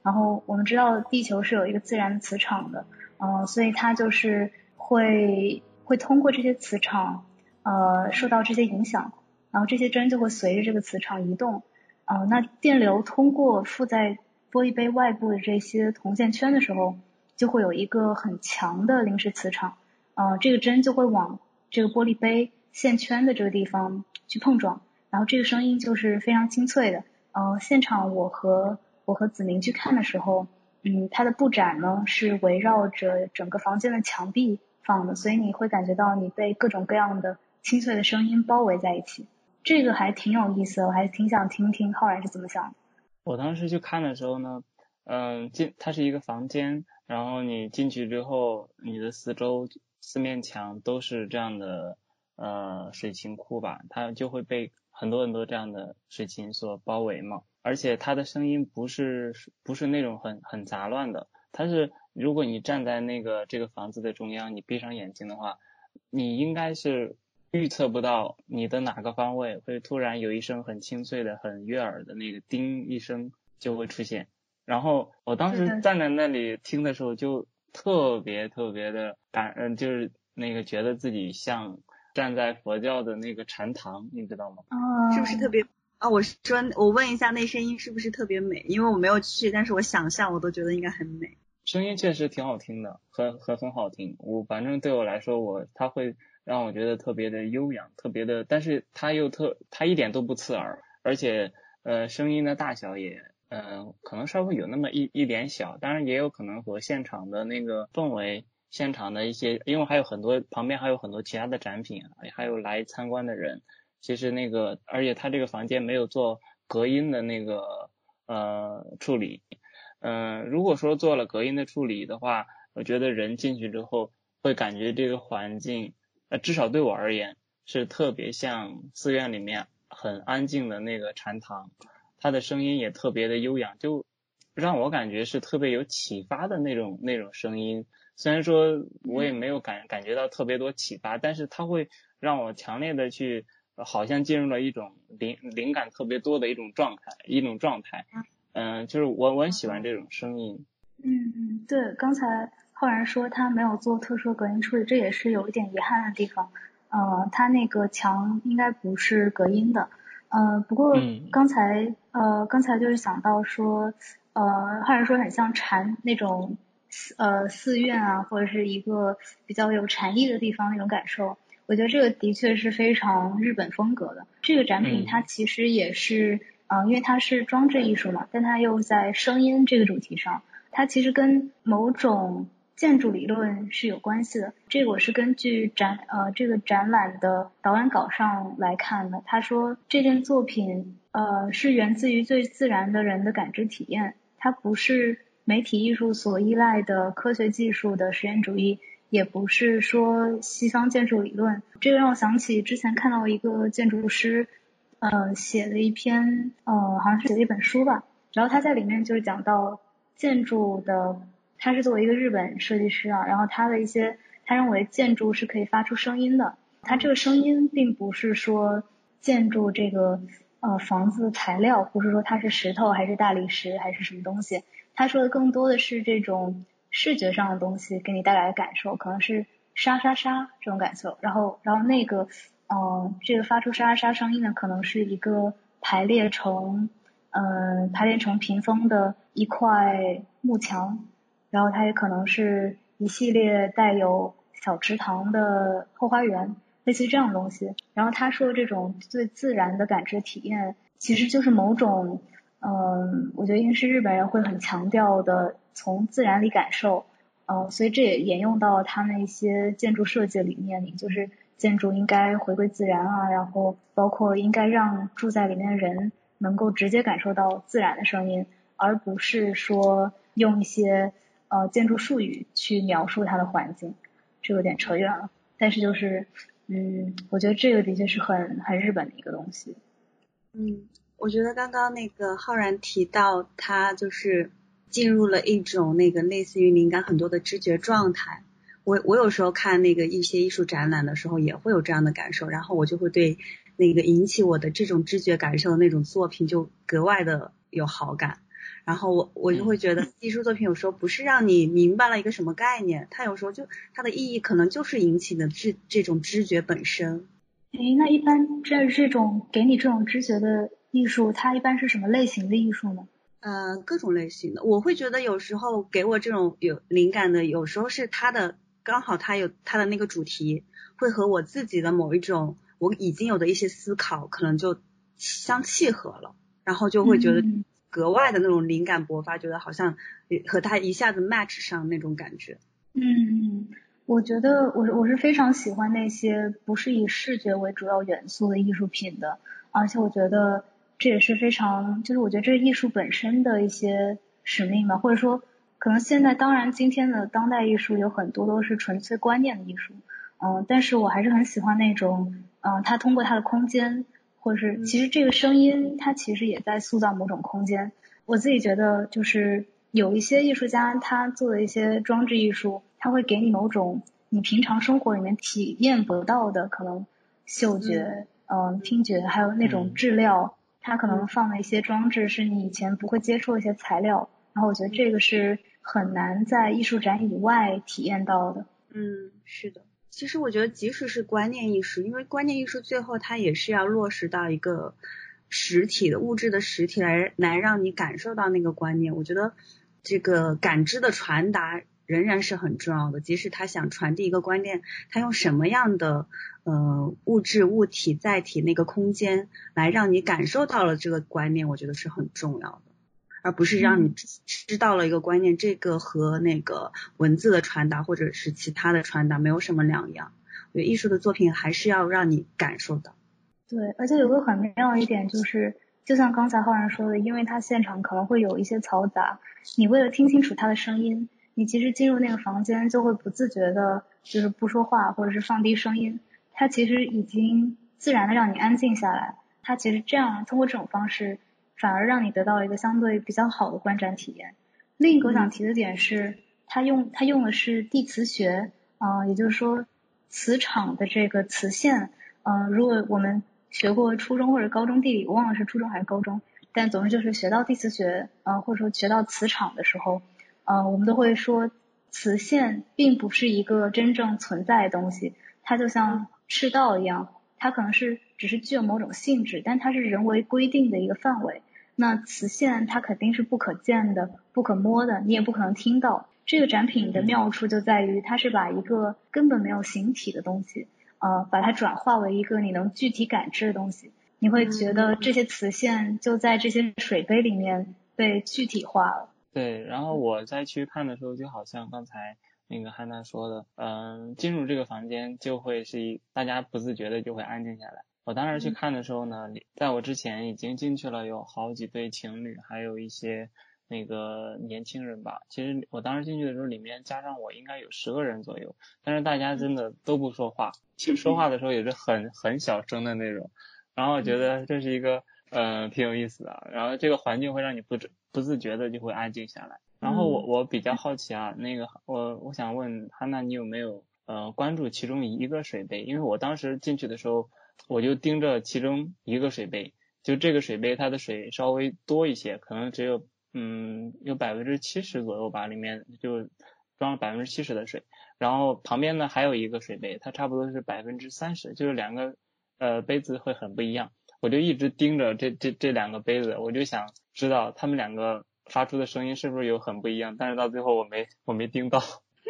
然后我们知道地球是有一个自然磁场的，嗯，所以它就是会会通过这些磁场，呃，受到这些影响，然后这些针就会随着这个磁场移动，嗯，那电流通过附在玻璃杯外部的这些铜线圈的时候，就会有一个很强的临时磁场，呃，这个针就会往这个玻璃杯线圈的这个地方。去碰撞，然后这个声音就是非常清脆的。呃，现场我和我和子明去看的时候，嗯，它的布展呢是围绕着整个房间的墙壁放的，所以你会感觉到你被各种各样的清脆的声音包围在一起。这个还挺有意思的，我还挺想听听浩然是怎么想的。我当时去看的时候呢，嗯，进它是一个房间，然后你进去之后，你的四周四面墙都是这样的。呃，水琴库吧，它就会被很多很多这样的水琴所包围嘛，而且它的声音不是不是那种很很杂乱的，它是如果你站在那个这个房子的中央，你闭上眼睛的话，你应该是预测不到你的哪个方位会突然有一声很清脆的、很悦耳的那个叮一声就会出现。然后我当时站在那里听的时候，就特别特别的感，嗯，就是那个觉得自己像站在佛教的那个禅堂，你知道吗？啊，是不是特别？啊，我说我问一下，那声音是不是特别美？因为我没有去，但是我想象我都觉得应该很美。声音确实挺好听的，很很很好听。我反正对我来说，我它会让我觉得特别的悠扬，特别的，但是它又特它一点都不刺耳，而且呃声音的大小也呃可能稍微有那么一一点小，当然也有可能和现场的那个氛围，现场的一些，因为还有很多旁边还有很多其他的展品，还有来参观的人。其实那个，而且他这个房间没有做隔音的那个呃处理，嗯，如果说做了隔音的处理的话，我觉得人进去之后会感觉这个环境，呃，至少对我而言是特别像寺院里面很安静的那个禅堂，它的声音也特别的悠扬，就让我感觉是特别有启发的那种那种声音。虽然说我也没有感感觉到特别多启发，但是它会让我强烈的去。好像进入了一种灵灵感特别多的一种状态，一种状态。嗯，就是我我很喜欢这种声音。嗯嗯，对，刚才浩然说他没有做特殊隔音处理，这也是有一点遗憾的地方。呃，他那个墙应该不是隔音的。呃，不过刚才呃刚才就是想到说，呃，浩然说很像蝉那种呃寺院啊，或者是一个比较有禅意的地方那种感受。我觉得这个的确是非常日本风格的。这个展品它其实也是，呃，因为它是装置艺术嘛，但它又在声音这个主题上，它其实跟某种建筑理论是有关系的。这个我是根据展，呃，这个展览的导览稿上来看的。他说这件作品，呃，是源自于最自然的人的感知体验，它不是媒体艺术所依赖的科学技术的实验主义。也不是说西方建筑理论，这个让我想起之前看到一个建筑师，呃，写的一篇，呃，好像是写了一本书吧。然后他在里面就是讲到建筑的，他是作为一个日本设计师啊，然后他的一些，他认为建筑是可以发出声音的。他这个声音并不是说建筑这个呃房子材料，不是说它是石头还是大理石还是什么东西，他说的更多的是这种。视觉上的东西给你带来的感受可能是沙沙沙这种感受，然后然后那个嗯这个发出沙沙沙声音呢，可能是一个排列成嗯排列成屏风的一块幕墙，然后它也可能是一系列带有小池塘的后花园，类似于这样的东西。然后他说的这种最自然的感知体验，其实就是某种嗯我觉得应该是日本人会很强调的。从自然里感受，呃，所以这也沿用到他们一些建筑设计理念里，就是建筑应该回归自然啊，然后包括应该让住在里面的人能够直接感受到自然的声音，而不是说用一些呃建筑术语去描述它的环境，这有点扯远了。但是就是，嗯，我觉得这个的确是很很日本的一个东西。嗯，我觉得刚刚那个浩然提到他就是。进入了一种那个类似于灵感很多的知觉状态。我我有时候看那个一些艺术展览的时候也会有这样的感受，然后我就会对那个引起我的这种知觉感受的那种作品就格外的有好感。然后我我就会觉得艺术作品有时候不是让你明白了一个什么概念，它有时候就它的意义可能就是引起的这这种知觉本身。诶，那一般这这种给你这种知觉的艺术，它一般是什么类型的艺术呢？呃，各种类型的，我会觉得有时候给我这种有灵感的，有时候是他的刚好他有他的那个主题，会和我自己的某一种我已经有的一些思考，可能就相契合了，然后就会觉得格外的那种灵感勃发，觉得好像和他一下子 match 上那种感觉。嗯，我觉得我我是非常喜欢那些不是以视觉为主要元素的艺术品的，而且我觉得。这也是非常，就是我觉得这是艺术本身的一些使命吧，或者说，可能现在当然今天的当代艺术有很多都是纯粹观念的艺术，嗯，但是我还是很喜欢那种，嗯，它通过它的空间，或者是其实这个声音它其实也在塑造某种空间。我自己觉得就是有一些艺术家他做的一些装置艺术，他会给你某种你平常生活里面体验不到的可能嗅觉，嗯，听觉，还有那种质料。它可能放了一些装置是你以前不会接触的一些材料，然后我觉得这个是很难在艺术展以外体验到的。嗯，是的。其实我觉得即使是观念艺术，因为观念艺术最后它也是要落实到一个实体的物质的实体来来让你感受到那个观念。我觉得这个感知的传达。仍然是很重要的。即使他想传递一个观念，他用什么样的呃物质物体载体那个空间来让你感受到了这个观念，我觉得是很重要的，而不是让你知道了一个观念，这个和那个文字的传达或者是其他的传达没有什么两样。我觉得艺术的作品还是要让你感受到。对，而且有个很妙一点就是，就像刚才浩然说的，因为他现场可能会有一些嘈杂，你为了听清楚他的声音。你其实进入那个房间就会不自觉的，就是不说话或者是放低声音，它其实已经自然的让你安静下来。它其实这样通过这种方式，反而让你得到了一个相对比较好的观展体验。另一个我想提的点是，它用它用的是地磁学，啊，也就是说磁场的这个磁线，嗯，如果我们学过初中或者高中地理，我忘了是初中还是高中，但总之就是学到地磁学，啊，或者说学到磁场的时候。呃，我们都会说，磁线并不是一个真正存在的东西，它就像赤道一样，它可能是只是具有某种性质，但它是人为规定的一个范围。那磁线它肯定是不可见的、不可摸的，你也不可能听到。这个展品的妙处就在于，它是把一个根本没有形体的东西，呃，把它转化为一个你能具体感知的东西。你会觉得这些磁线就在这些水杯里面被具体化了。对，然后我再去看的时候，就好像刚才那个汉娜说的，嗯，进入这个房间就会是一大家不自觉的就会安静下来。我当时去看的时候呢，在我之前已经进去了有好几对情侣，还有一些那个年轻人吧。其实我当时进去的时候，里面加上我应该有十个人左右，但是大家真的都不说话，其实说话的时候也是很很小声的那种。然后我觉得这是一个。嗯，挺有意思的。然后这个环境会让你不不自觉的就会安静下来。然后我我比较好奇啊，那个我我想问哈娜，你有没有呃关注其中一个水杯？因为我当时进去的时候，我就盯着其中一个水杯，就这个水杯它的水稍微多一些，可能只有嗯有百分之七十左右吧，里面就装了百分之七十的水。然后旁边呢还有一个水杯，它差不多是百分之三十，就是两个呃杯子会很不一样。我就一直盯着这这这两个杯子，我就想知道他们两个发出的声音是不是有很不一样，但是到最后我没我没盯到。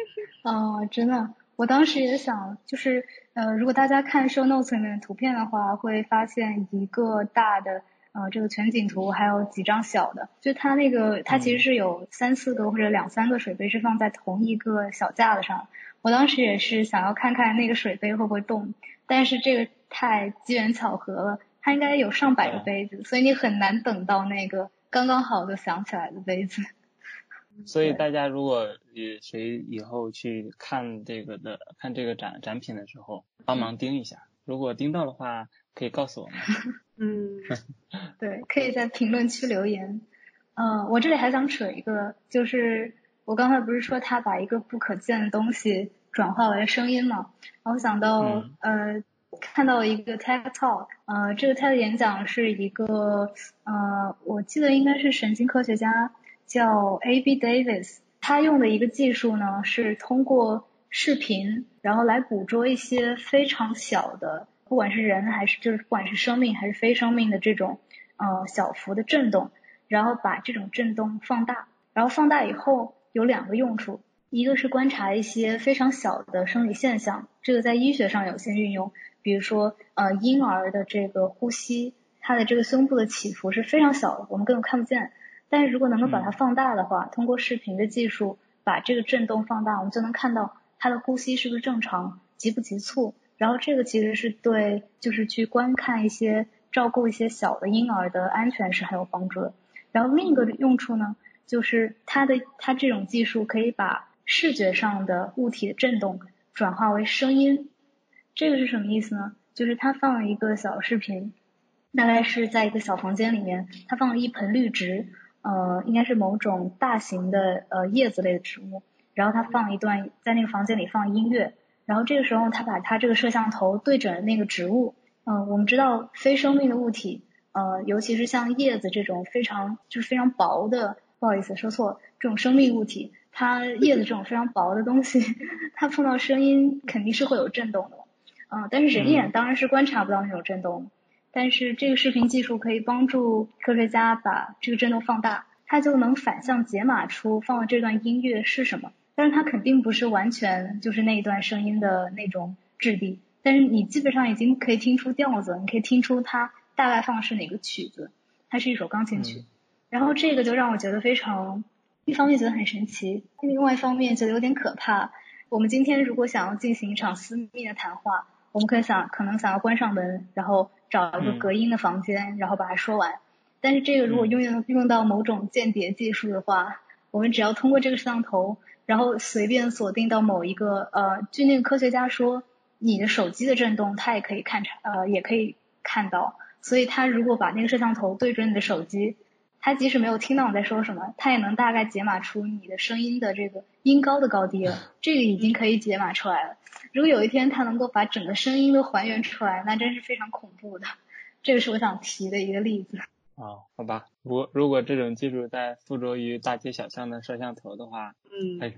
哦，真的，我当时也想，就是呃，如果大家看 show notes 里面的图片的话，会发现一个大的呃这个全景图，还有几张小的，就它那个它其实是有三四个或者两三个水杯是放在同一个小架子上。我当时也是想要看看那个水杯会不会动，但是这个太机缘巧合了。它应该有上百个杯子，所以你很难等到那个刚刚好就想起来的杯子。所以大家如果也谁以后去看这个的看这个展展品的时候，帮忙盯一下，如果盯到的话，可以告诉我们。嗯，对，可以在评论区留言。嗯，我这里还想扯一个，就是我刚才不是说他把一个不可见的东西转化为声音嘛？然后想到呃。看到一个 TED Talk，呃，这个 TED 演讲是一个，呃，我记得应该是神经科学家叫 A.B. Davis，他用的一个技术呢是通过视频，然后来捕捉一些非常小的，不管是人还是就是不管是生命还是非生命的这种，呃，小幅的震动，然后把这种震动放大，然后放大以后有两个用处，一个是观察一些非常小的生理现象，这个在医学上有些运用。比如说，呃，婴儿的这个呼吸，他的这个胸部的起伏是非常小的，我们根本看不见。但是如果能够把它放大的话，通过视频的技术把这个震动放大，我们就能看到他的呼吸是不是正常，急不急促。然后这个其实是对，就是去观看一些照顾一些小的婴儿的安全是很有帮助的。然后另一个用处呢，就是它的它这种技术可以把视觉上的物体的震动转化为声音。这个是什么意思呢？就是他放了一个小视频，大概是在一个小房间里面，他放了一盆绿植，呃，应该是某种大型的呃叶子类的植物，然后他放一段在那个房间里放音乐，然后这个时候他把他这个摄像头对准了那个植物，嗯，我们知道非生命的物体呃，尤其是像叶子这种非常就是非常薄的，不好意思说错，这种生命物体，它叶子这种非常薄的东西，它碰到声音肯定是会有震动的，嗯，但是人眼当然是观察不到那种震动，但是这个视频技术可以帮助科学家把这个震动放大，它就能反向解码出放的这段音乐是什么，但是它肯定不是完全就是那一段声音的那种质地，但是你基本上已经可以听出调子，你可以听出它。大概放的是哪个曲子？它是一首钢琴曲，然后这个就让我觉得非常，一方面觉得很神奇，另外一方面觉得有点可怕。我们今天如果想要进行一场私密的谈话，我们可以想，可能想要关上门，然后找一个隔音的房间，然后把它说完。但是这个如果用用用到某种间谍技术的话，我们只要通过这个摄像头，然后随便锁定到某一个呃，据那个科学家说，你的手机的震动，他也可以看察呃，也可以看到。所以他如果把那个摄像头对准你的手机，他即使没有听到我在说什么，他也能大概解码出你的声音的这个音高的高低了。这个已经可以解码出来了。如果有一天他能够把整个声音都还原出来，那真是非常恐怖的。这个是我想提的一个例子。啊，好吧。如如果这种技术在附着于大街小巷的摄像头的话，嗯，哎，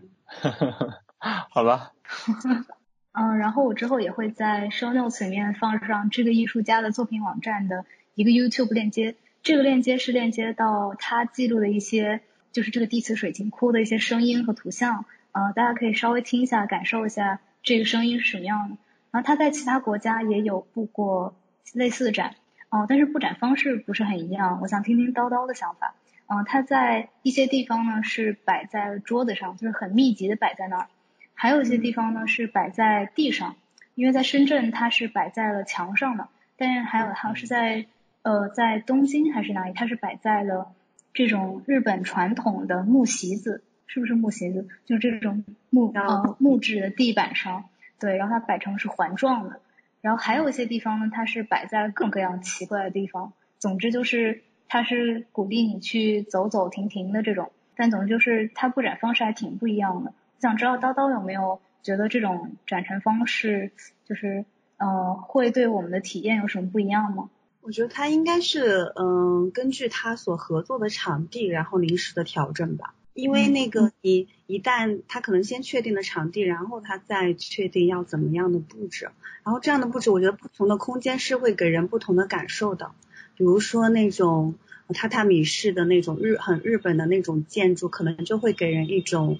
好吧。嗯，然后我之后也会在 show notes 里面放上这个艺术家的作品网站的一个 YouTube 链接，这个链接是链接到他记录的一些，就是这个地磁水晶窟的一些声音和图像，呃，大家可以稍微听一下，感受一下这个声音是什么样的。然后他在其他国家也有布过类似的展，哦，但是布展方式不是很一样。我想听听叨叨的想法。嗯，他在一些地方呢是摆在桌子上，就是很密集的摆在那儿。还有一些地方呢是摆在地上，因为在深圳它是摆在了墙上的，但是还有还有是在呃在东京还是哪里，它是摆在了这种日本传统的木席子，是不是木席子？就是这种木呃木质的地板上，对，然后它摆成是环状的，然后还有一些地方呢，它是摆在各种各样奇怪的地方，总之就是它是鼓励你去走走停停的这种，但总之就是它布展方式还挺不一样的。想知道叨叨有没有觉得这种展陈方式，就是呃会对我们的体验有什么不一样吗？我觉得他应该是嗯根据他所合作的场地，然后临时的调整吧。因为那个你一旦他可能先确定了场地，然后他再确定要怎么样的布置，然后这样的布置，我觉得不同的空间是会给人不同的感受的。比如说那种榻榻米式的那种日很日本的那种建筑，可能就会给人一种。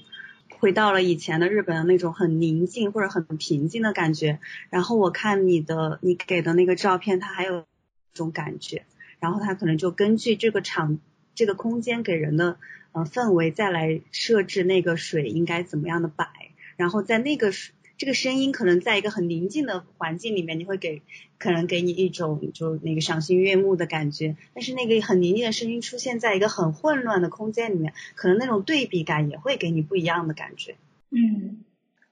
回到了以前的日本的那种很宁静或者很平静的感觉，然后我看你的你给的那个照片，它还有种感觉，然后它可能就根据这个场这个空间给人的呃氛围再来设置那个水应该怎么样的摆，然后在那个。这个声音可能在一个很宁静的环境里面，你会给可能给你一种就那个赏心悦目的感觉。但是那个很宁静的声音出现在一个很混乱的空间里面，可能那种对比感也会给你不一样的感觉。嗯，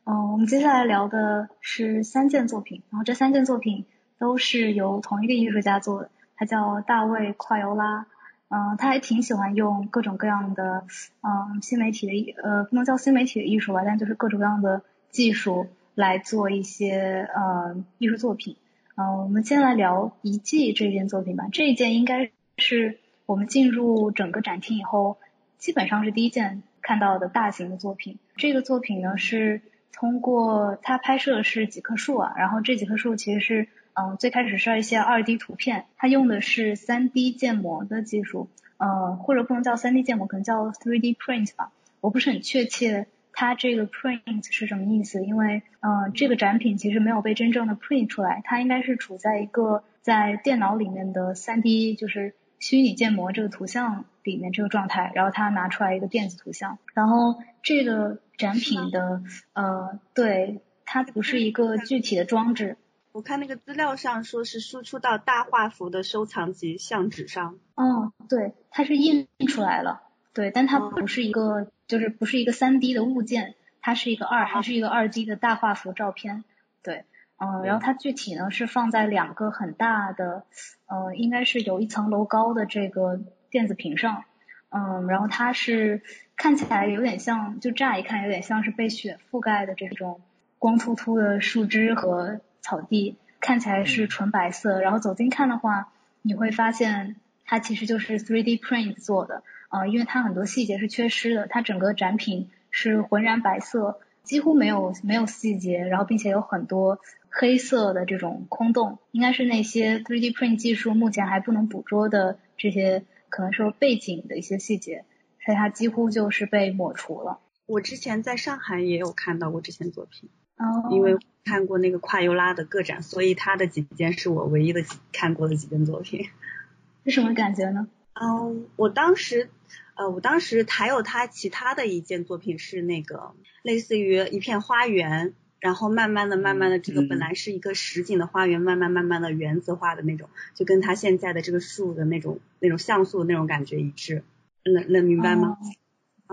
哦，我们接下来聊的是三件作品，然后这三件作品都是由同一个艺术家做的，他叫大卫·夸尤拉。嗯，他还挺喜欢用各种各样的嗯新媒体的艺呃不能叫新媒体的艺术吧，但就是各种各样的技术。来做一些呃艺术作品，嗯，我们先来聊遗迹这件作品吧。这一件应该是我们进入整个展厅以后，基本上是第一件看到的大型的作品。这个作品呢是通过它拍摄是几棵树啊，然后这几棵树其实是嗯最开始是一些二 D 图片，它用的是三 D 建模的技术，呃或者不能叫三 D 建模，可能叫 3D print 吧，我不是很确切。它这个 print 是什么意思？因为呃，这个展品其实没有被真正的 print 出来，它应该是处在一个在电脑里面的 3D，就是虚拟建模这个图像里面这个状态，然后它拿出来一个电子图像。然后这个展品的呃，对，它不是一个具体的装置。我看那个资料上说是输出到大画幅的收藏级相纸上。哦，对，它是印出来了，对，但它不是一个。就是不是一个三 D 的物件，它是一个二，还是一个二 D 的大画幅照片，对，嗯，然后它具体呢是放在两个很大的，呃，应该是有一层楼高的这个电子屏上，嗯，然后它是看起来有点像，就乍一看有点像是被雪覆盖的这种光秃秃的树枝和草地，看起来是纯白色，然后走近看的话。你会发现它其实就是 3D print 做的，啊，因为它很多细节是缺失的，它整个展品是浑然白色，几乎没有没有细节，然后并且有很多黑色的这种空洞，应该是那些 3D print 技术目前还不能捕捉的这些可能是背景的一些细节，所以它几乎就是被抹除了。我之前在上海也有看到过这件作品，哦，因为看过那个跨尤拉的个展，所以他的几件是我唯一的看过的几件作品。是什么感觉呢？嗯，我当时，呃，我当时还有他其他的一件作品是那个类似于一片花园，然后慢慢的、慢慢的，这个本来是一个实景的花园，慢慢、慢慢的原子化的那种，就跟他现在的这个树的那种、那种像素的那种感觉一致，能能明白吗？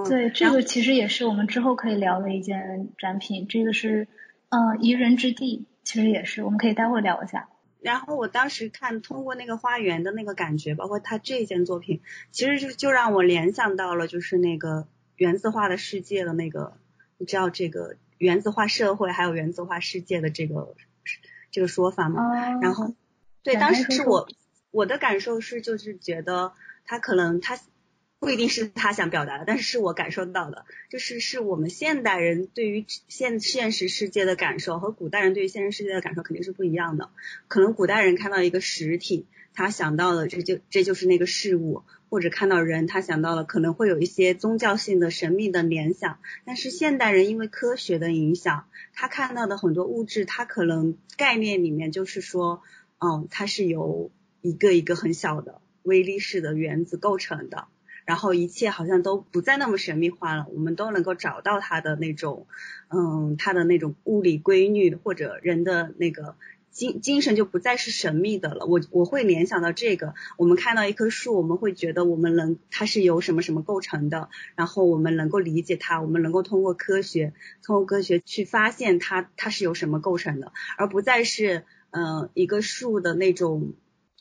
对，这个其实也是我们之后可以聊的一件展品。这个是呃宜人之地，其实也是我们可以待会聊一下。然后我当时看通过那个花园的那个感觉，包括他这件作品，其实就就让我联想到了就是那个原子化的世界的那个，你知道这个原子化社会还有原子化世界的这个这个说法吗？然后对，当时是我我的感受是就是觉得他可能他。不一定是他想表达的，但是是我感受到的，就是是我们现代人对于现现实世界的感受和古代人对于现实世界的感受肯定是不一样的。可能古代人看到一个实体，他想到的这就这就是那个事物，或者看到人，他想到了可能会有一些宗教性的神秘的联想。但是现代人因为科学的影响，他看到的很多物质，他可能概念里面就是说，嗯，它是由一个一个很小的微粒式的原子构成的。然后一切好像都不再那么神秘化了，我们都能够找到它的那种，嗯，它的那种物理规律或者人的那个精精神就不再是神秘的了。我我会联想到这个，我们看到一棵树，我们会觉得我们能它是由什么什么构成的，然后我们能够理解它，我们能够通过科学，通过科学去发现它它是由什么构成的，而不再是嗯一个树的那种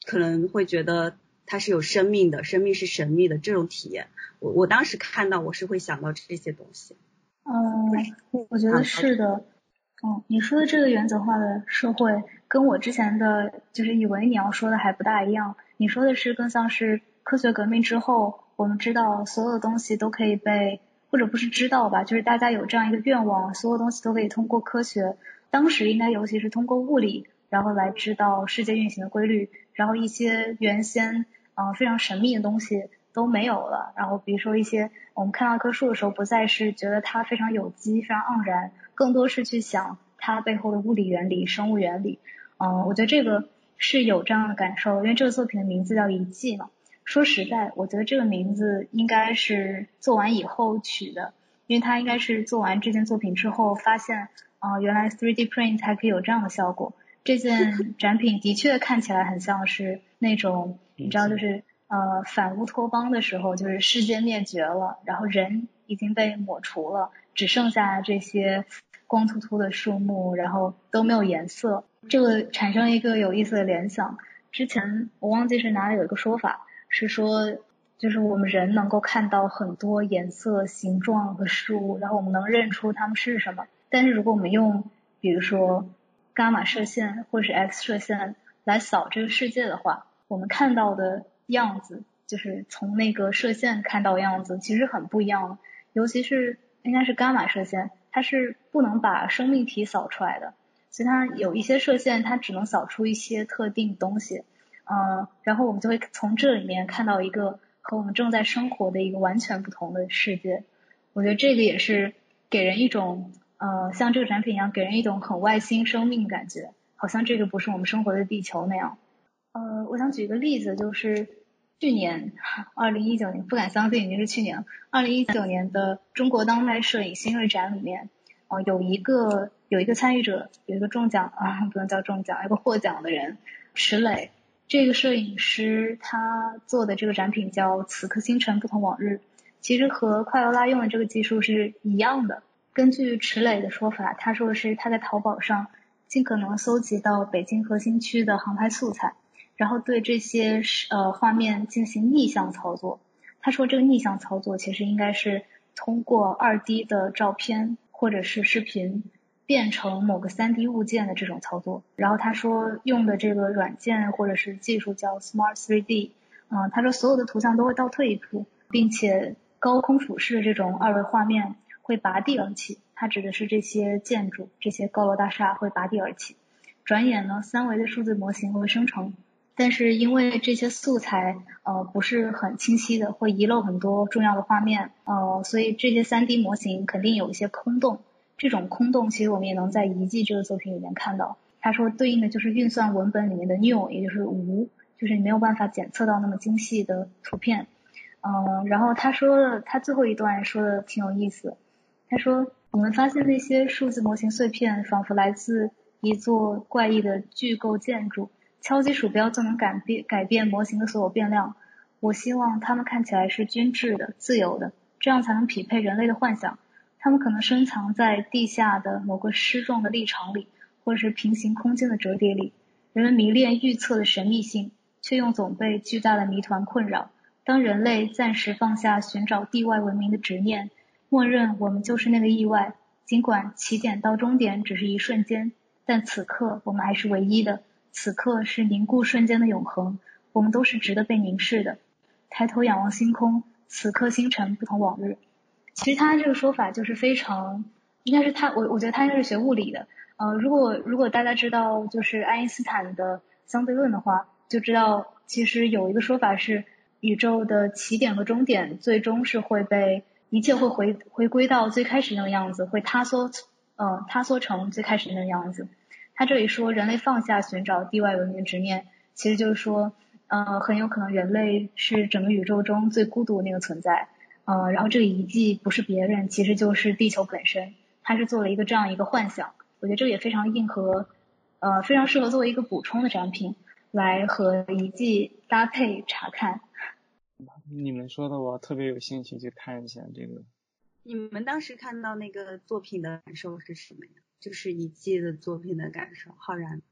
可能会觉得。它是有生命的，生命是神秘的这种体验，我我当时看到我是会想到这些东西。嗯，我觉得是的。嗯，你说的这个原则化的社会，跟我之前的就是以为你要说的还不大一样。你说的是更像是科学革命之后，我们知道所有的东西都可以被，或者不是知道吧，就是大家有这样一个愿望，所有东西都可以通过科学，当时应该尤其是通过物理。然后来知道世界运行的规律，然后一些原先啊非常神秘的东西都没有了。然后比如说一些我们看到一棵树的时候，不再是觉得它非常有机、非常盎然，更多是去想它背后的物理原理、生物原理。嗯，我觉得这个是有这样的感受，因为这个作品的名字叫《遗迹》嘛。说实在，我觉得这个名字应该是做完以后取的，因为他应该是做完这件作品之后发现啊，原来 3D print 还可以有这样的效果。这件展品的确看起来很像是那种，你知道，就是呃反乌托邦的时候，就是世界灭绝了，然后人已经被抹除了，只剩下这些光秃秃的树木，然后都没有颜色。这个产生一个有意思的联想。之前我忘记是哪里有一个说法，是说就是我们人能够看到很多颜色、形状和事物，然后我们能认出它们是什么。但是如果我们用，比如说。伽马射线或者是 X 射线来扫这个世界的话，我们看到的样子就是从那个射线看到样子，其实很不一样。尤其是应该是伽马射线，它是不能把生命体扫出来的，所以它有一些射线它只能扫出一些特定东西，嗯，然后我们就会从这里面看到一个和我们正在生活的一个完全不同的世界。我觉得这个也是给人一种。呃，像这个展品一样，给人一种很外星生命感觉，好像这个不是我们生活的地球那样。呃，我想举一个例子，就是去年二零一九年，不敢相信已经是去年，二零一九年的中国当代摄影新锐展里面，哦，有一个有一个参与者，有一个中奖啊，不能叫中奖，一个获奖的人，池磊，这个摄影师他做的这个展品叫《此刻星辰不同往日》，其实和快欧拉用的这个技术是一样的。根据池磊的说法，他说是他在淘宝上尽可能搜集到北京核心区的航拍素材，然后对这些呃画面进行逆向操作。他说这个逆向操作其实应该是通过二 D 的照片或者是视频，变成某个 3D 物件的这种操作。然后他说用的这个软件或者是技术叫 Smart 3D，嗯，他说所有的图像都会倒退一步，并且高空俯视的这种二维画面会拔地而起。它指的是这些建筑、这些高楼大厦会拔地而起。转眼呢，三维的数字模型会生成，但是因为这些素材呃不是很清晰的，会遗漏很多重要的画面，呃，所以这些 3D 模型肯定有一些空洞。这种空洞其实我们也能在遗迹这个作品里面看到。他说对应的就是运算文本里面的 new，也就是无，就是你没有办法检测到那么精细的图片。嗯，然后他说了，他最后一段说的挺有意思。他说我们发现那些数字模型碎片仿佛来自。一座怪异的巨构建筑，敲击鼠标就能改变改变模型的所有变量。我希望它们看起来是均质的、自由的，这样才能匹配人类的幻想。它们可能深藏在地下的某个失重的立场里，或是平行空间的折叠里。人们迷恋预测的神秘性，却又总被巨大的谜团困扰。当人类暂时放下寻找地外文明的执念，默认我们就是那个意外，尽管起点到终点只是一瞬间。但此刻我们还是唯一的，此刻是凝固瞬间的永恒，我们都是值得被凝视的。抬头仰望星空，此刻星辰不同往日。其实他这个说法就是非常，应该是他我我觉得他应该是学物理的。呃，如果如果大家知道就是爱因斯坦的相对论的话，就知道其实有一个说法是宇宙的起点和终点最终是会被一切会回回归到最开始那个样子，会塌缩。呃，塌缩成最开始那个样子。他这里说，人类放下寻找地外文明的执念，其实就是说，呃，很有可能人类是整个宇宙中最孤独的那个存在。呃，然后这个遗迹不是别人，其实就是地球本身。他是做了一个这样一个幻想，我觉得这个也非常硬核，呃，非常适合作为一个补充的展品来和遗迹搭配查看。你们说的我特别有兴趣去看一下这个。你们当时看到那个作品的感受是什么呀？就是一季的作品的感受，浩然。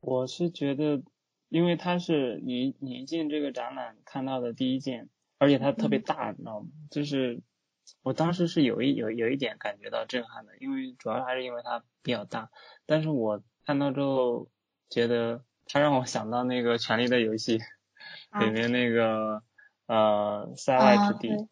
我是觉得，因为它是你你进这个展览看到的第一件，而且它特别大，你知道吗？就是我当时是有一有有一点感觉到震撼的，因为主要还是因为它比较大。但是我看到之后，觉得它让我想到那个《权力的游戏》里面那个呃塞外之地。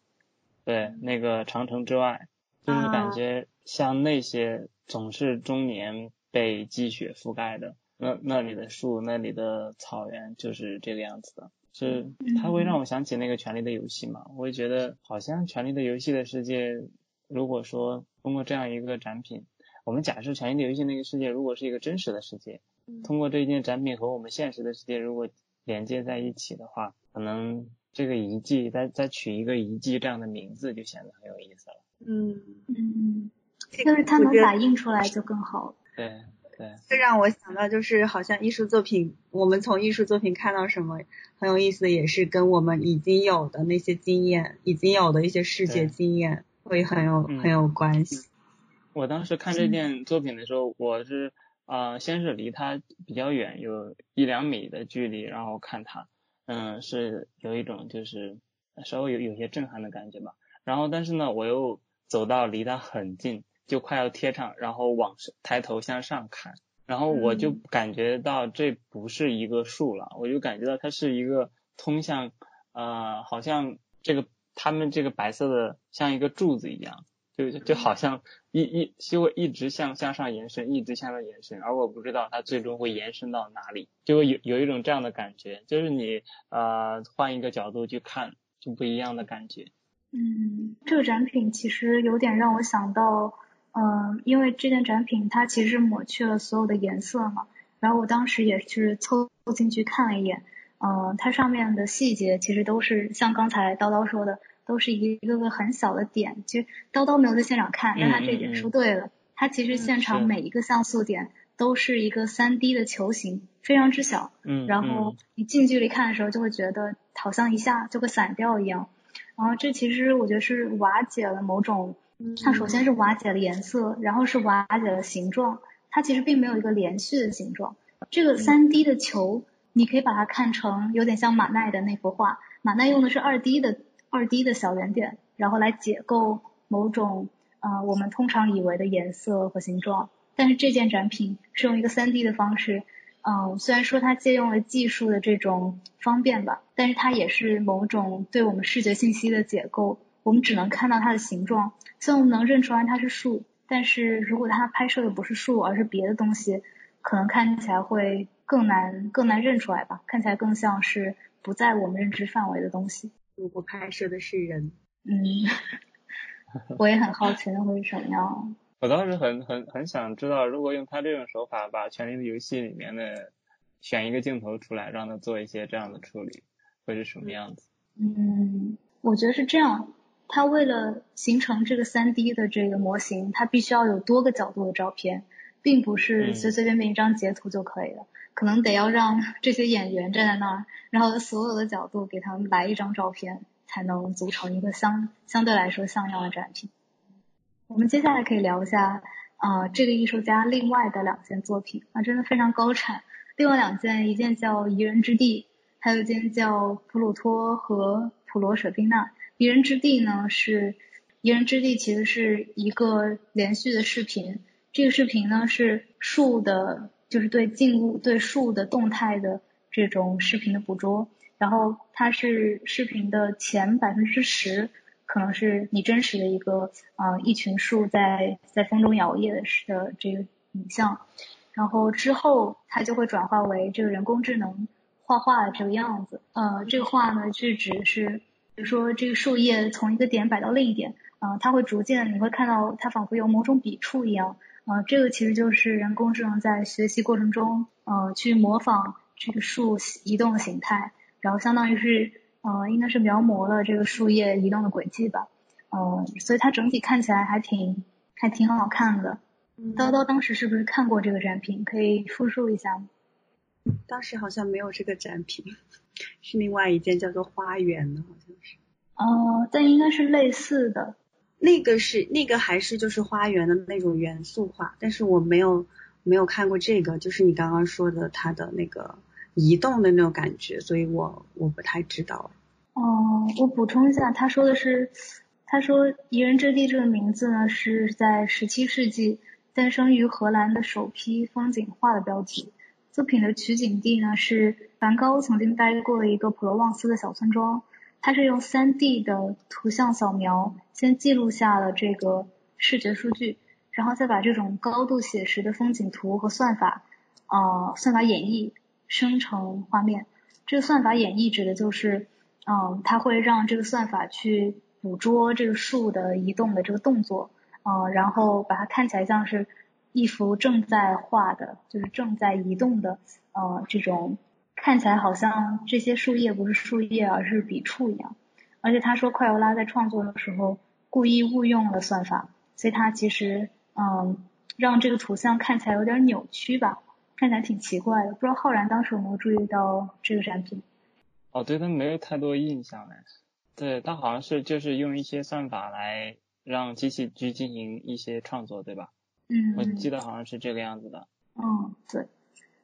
对，那个长城之外，就是感觉像那些总是终年被积雪覆盖的那那里的树，那里的草原就是这个样子的。是，它会让我想起那个《权力的游戏》嘛？我会觉得好像《权力的游戏》的世界，如果说通过这样一个展品，我们假设《权力的游戏》那个世界如果是一个真实的世界，通过这件展品和我们现实的世界如果连接在一起的话，可能。这个遗迹，再再取一个遗迹这样的名字，就显得很有意思了。嗯嗯，但是它能打印出来就更好。对对。这让我想到，就是好像艺术作品，我们从艺术作品看到什么很有意思的，也是跟我们已经有的那些经验，已经有的一些视觉经验，会很有很有关系。我当时看这件作品的时候，我是啊，先是离它比较远，有一两米的距离，然后看它。嗯，是有一种就是稍微有有些震撼的感觉吧。然后，但是呢，我又走到离它很近，就快要贴上，然后往抬头向上看，然后我就感觉到这不是一个树了，我就感觉到它是一个通向呃，好像这个他们这个白色的像一个柱子一样。就就好像一一就会一直向向上延伸，一直向上延伸，而我不知道它最终会延伸到哪里，就会有有一种这样的感觉，就是你呃换一个角度去看，就不一样的感觉。嗯，这个展品其实有点让我想到，嗯，因为这件展品它其实抹去了所有的颜色嘛，然后我当时也是凑进去看了一眼，嗯，它上面的细节其实都是像刚才叨叨说的。都是一个个很小的点，其实叨叨没有在现场看，但他这点说对了。他其实现场每一个像素点都是一个三 D 的球形，非常之小。嗯。然后你近距离看的时候，就会觉得好像一下就会散掉一样。然后这其实我觉得是瓦解了某种，它首先是瓦解了颜色，然后是瓦解了形状。它其实并没有一个连续的形状。这个三 D 的球，你可以把它看成有点像马奈的那幅画。马奈用的是二 D 的。二 D 的小圆点，然后来解构某种呃我们通常以为的颜色和形状，但是这件展品是用一个 3D 的方式，嗯，虽然说它借用了技术的这种方便吧，但是它也是某种对我们视觉信息的解构。我们只能看到它的形状，虽然我们能认出来它是树，但是如果它拍摄的不是树，而是别的东西，可能看起来会更难更难认出来吧，看起来更像是不在我们认知范围的东西。如果拍摄的是人，嗯，我也很好奇那会是什么样。我当时很很很想知道，如果用他这种手法把《权力的游戏》里面的选一个镜头出来，让他做一些这样的处理，会是什么样子？嗯，我觉得是这样。他为了形成这个三 D 的这个模型，他必须要有多个角度的照片，并不是随随便便一张截图就可以了，可能得要让这些演员站在那儿，然后所有的角度给他们来一张照片，才能组成一个相相对来说像样的展品。我们接下来可以聊一下啊，这个艺术家另外的两件作品啊，真的非常高产。另外两件，一件叫《宜人之地》，还有一件叫《普鲁托和普罗舍宾娜》。宜人之地呢是，宜人之地其实是一个连续的视频，这个视频呢是树的，就是对静物、对树的动态的这种视频的捕捉，然后它是视频的前百分之十，可能是你真实的一个啊一群树在在风中摇曳的的这个影像，然后之后它就会转化为这个人工智能画画的这个样子，呃，这个画呢是指是。比如说，这个树叶从一个点摆到另一点，啊，它会逐渐，你会看到它仿佛有某种笔触一样，啊，这个其实就是人工智能在学习过程中，呃，去模仿这个树移动的形态，然后相当于是，呃，应该是描摹了这个树叶移动的轨迹吧，呃，所以它整体看起来还挺还挺好看的。叨叨当时是不是看过这个展品？可以复述一下吗？当时好像没有这个展品。是另外一件叫做花园的，好像是。哦，但应该是类似的。那个是那个还是就是花园的那种元素画，但是我没有没有看过这个，就是你刚刚说的它的那个移动的那种感觉，所以我我不太知道。哦，我补充一下，他说的是，他说“宜人之地”这个名字呢，是在十七世纪诞生于荷兰的首批风景画的标题。作品的取景地呢是梵高曾经待过的一个普罗旺斯的小村庄，它是用 3D 的图像扫描先记录下了这个视觉数据，然后再把这种高度写实的风景图和算法，呃，算法演绎生成画面。这个算法演绎指的就是，嗯，它会让这个算法去捕捉这个树的移动的这个动作，呃，然后把它看起来像是。一幅正在画的，就是正在移动的，呃，这种看起来好像这些树叶不是树叶，而是笔触一样。而且他说，快欧拉在创作的时候故意误用了算法，所以他其实，嗯，让这个图像看起来有点扭曲吧，看起来挺奇怪的。不知道浩然当时有没有注意到这个展品？哦，对他没有太多印象哎。对他好像是就是用一些算法来让机器去进行一些创作，对吧？嗯，我记得好像是这个样子的。嗯，对。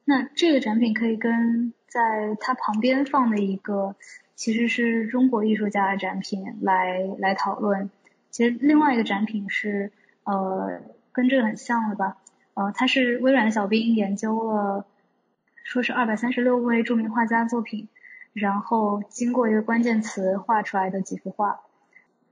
那这个展品可以跟在它旁边放的一个，其实是中国艺术家的展品来来讨论。其实另外一个展品是呃跟这个很像的吧？呃，它是微软小兵研究了，说是二百三十六位著名画家作品，然后经过一个关键词画出来的几幅画。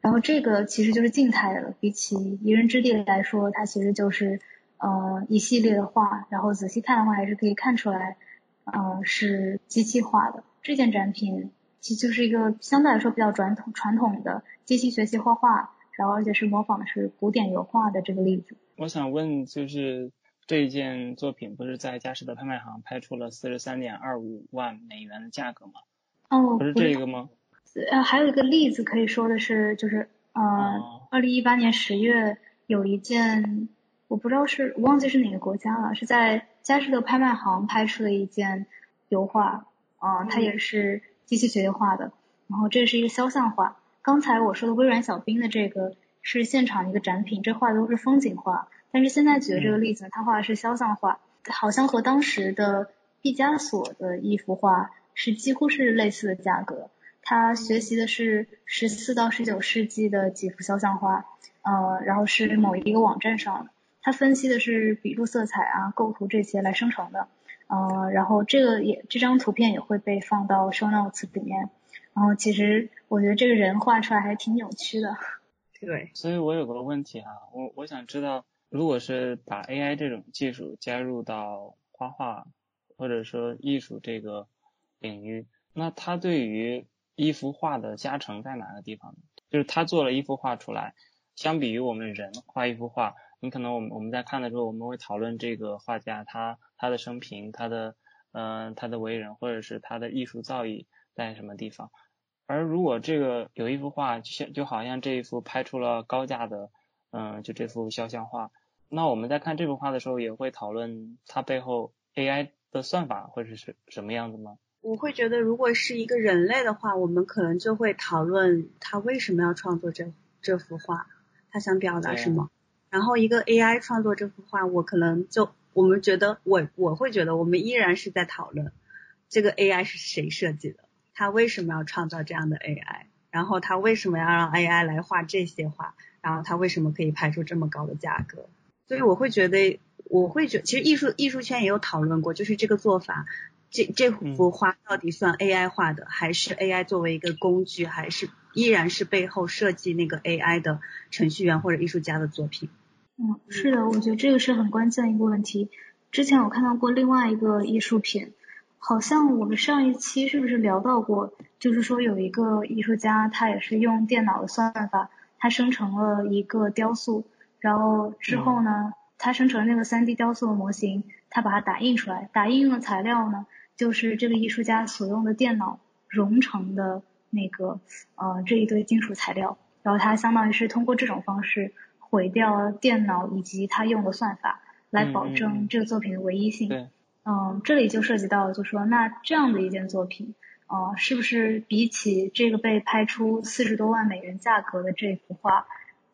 然后这个其实就是静态的，比起《宜人之地》来说，它其实就是呃一系列的画，然后仔细看的话还是可以看出来，呃是机器画的。这件展品其实就是一个相对来说比较传统传统的机器学习画画，然后而且是模仿的是古典油画的这个例子。我想问，就是这一件作品不是在佳士得拍卖行拍出了四十三点二五万美元的价格吗？哦，不是这个吗？呃，还有一个例子可以说的是，就是呃，二零一八年十月有一件，我不知道是我忘记是哪个国家了，是在佳士得拍卖行拍出的一件油画，啊，它也是机器学习画的，然后这是一个肖像画。刚才我说的微软小冰的这个是现场一个展品，这画的都是风景画，但是现在举的这个例子，他画的是肖像画，好像和当时的毕加索的一幅画是几乎是类似的价格。他学习的是十四到十九世纪的几幅肖像画，呃，然后是某一个网站上的。它分析的是笔触、色彩啊、构图这些来生成的。呃，然后这个也这张图片也会被放到 show notes 里面。然后其实我觉得这个人画出来还挺扭曲的。对。所以我有个问题哈，我我想知道，如果是把 AI 这种技术加入到画画或者说艺术这个领域，那它对于一幅画的加成在哪个地方呢？就是他做了一幅画出来，相比于我们人画一幅画，你可能我们我们在看的时候，我们会讨论这个画家他他的生平，他的嗯他的为人，或者是他的艺术造诣在什么地方。而如果这个有一幅画，就像就好像这一幅拍出了高价的嗯就这幅肖像画，那我们在看这幅画的时候，也会讨论它背后 AI 的算法会是什什么样子吗？我会觉得，如果是一个人类的话，我们可能就会讨论他为什么要创作这这幅画，他想表达什么。然后一个 AI 创作这幅画，我可能就我们觉得，我我会觉得，我们依然是在讨论这个 AI 是谁设计的，他为什么要创造这样的 AI，然后他为什么要让 AI 来画这些画，然后他为什么可以拍出这么高的价格。所以我会觉得，我会觉，其实艺术艺术圈也有讨论过，就是这个做法。这这幅画到底算 AI 画的，还是 AI 作为一个工具，还是依然是背后设计那个 AI 的程序员或者艺术家的作品？嗯，是的，我觉得这个是很关键一个问题。之前我看到过另外一个艺术品，好像我们上一期是不是聊到过？就是说有一个艺术家，他也是用电脑的算法，他生成了一个雕塑，然后之后呢，他生成那个 3D 雕塑的模型，他把它打印出来，打印用的材料呢？就是这个艺术家所用的电脑融成的那个呃这一堆金属材料，然后他相当于是通过这种方式毁掉电脑以及他用的算法，来保证这个作品的唯一性。嗯，这里就涉及到，就说那这样的一件作品，呃，是不是比起这个被拍出四十多万美元价格的这幅画，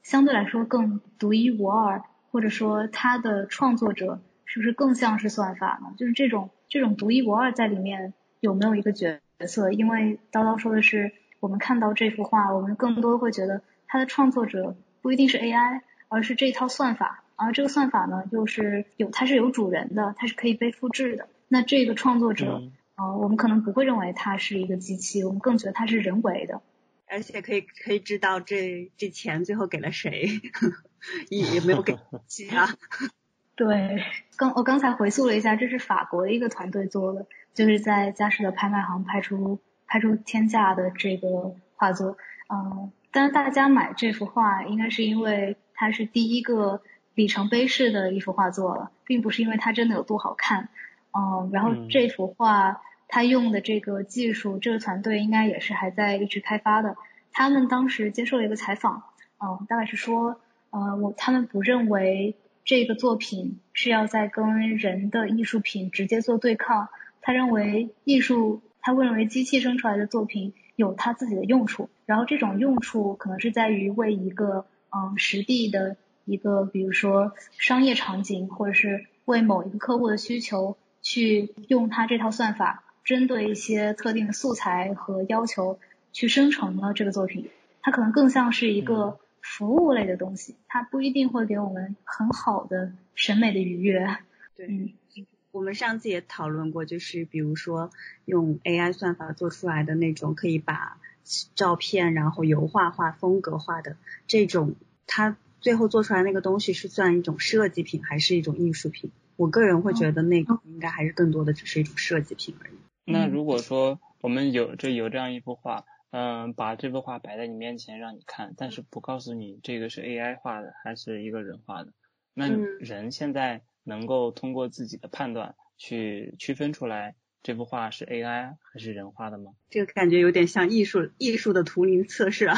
相对来说更独一无二，或者说它的创作者是不是更像是算法呢？就是这种。这种独一无二在里面有没有一个角色？因为叨叨说的是，我们看到这幅画，我们更多会觉得它的创作者不一定是 AI，而是这一套算法。而这个算法呢，又是有它是有主人的，它是可以被复制的。那这个创作者，呃，我们可能不会认为它是一个机器，我们更觉得它是人为的。而且可以可以知道这这钱最后给了谁，也也没有给 其他。对，刚我刚才回溯了一下，这是法国的一个团队做的，就是在佳士得拍卖行拍出拍出天价的这个画作。嗯，但是大家买这幅画，应该是因为它是第一个里程碑式的一幅画作了，并不是因为它真的有多好看。嗯，然后这幅画它用的这个技术，这个团队应该也是还在一直开发的。他们当时接受了一个采访，嗯，大概是说，呃，我他们不认为。这个作品是要在跟人的艺术品直接做对抗。他认为艺术，他认为机器生出来的作品有它自己的用处，然后这种用处可能是在于为一个嗯实地的一个，比如说商业场景，或者是为某一个客户的需求去用它这套算法，针对一些特定的素材和要求去生成了这个作品。它可能更像是一个。服务类的东西，它不一定会给我们很好的审美的愉悦。对，嗯我们上次也讨论过，就是比如说用 AI 算法做出来的那种可以把照片然后油画画风格化的这种，它最后做出来那个东西是算一种设计品还是一种艺术品？我个人会觉得那个应该还是更多的只是一种设计品而已。那如果说我们有这有这样一幅画。嗯，把这幅画摆在你面前让你看，但是不告诉你这个是 AI 画的还是一个人画的。那人现在能够通过自己的判断去区分出来这幅画是 AI 还是人画的吗？这个感觉有点像艺术艺术的图灵测试啊。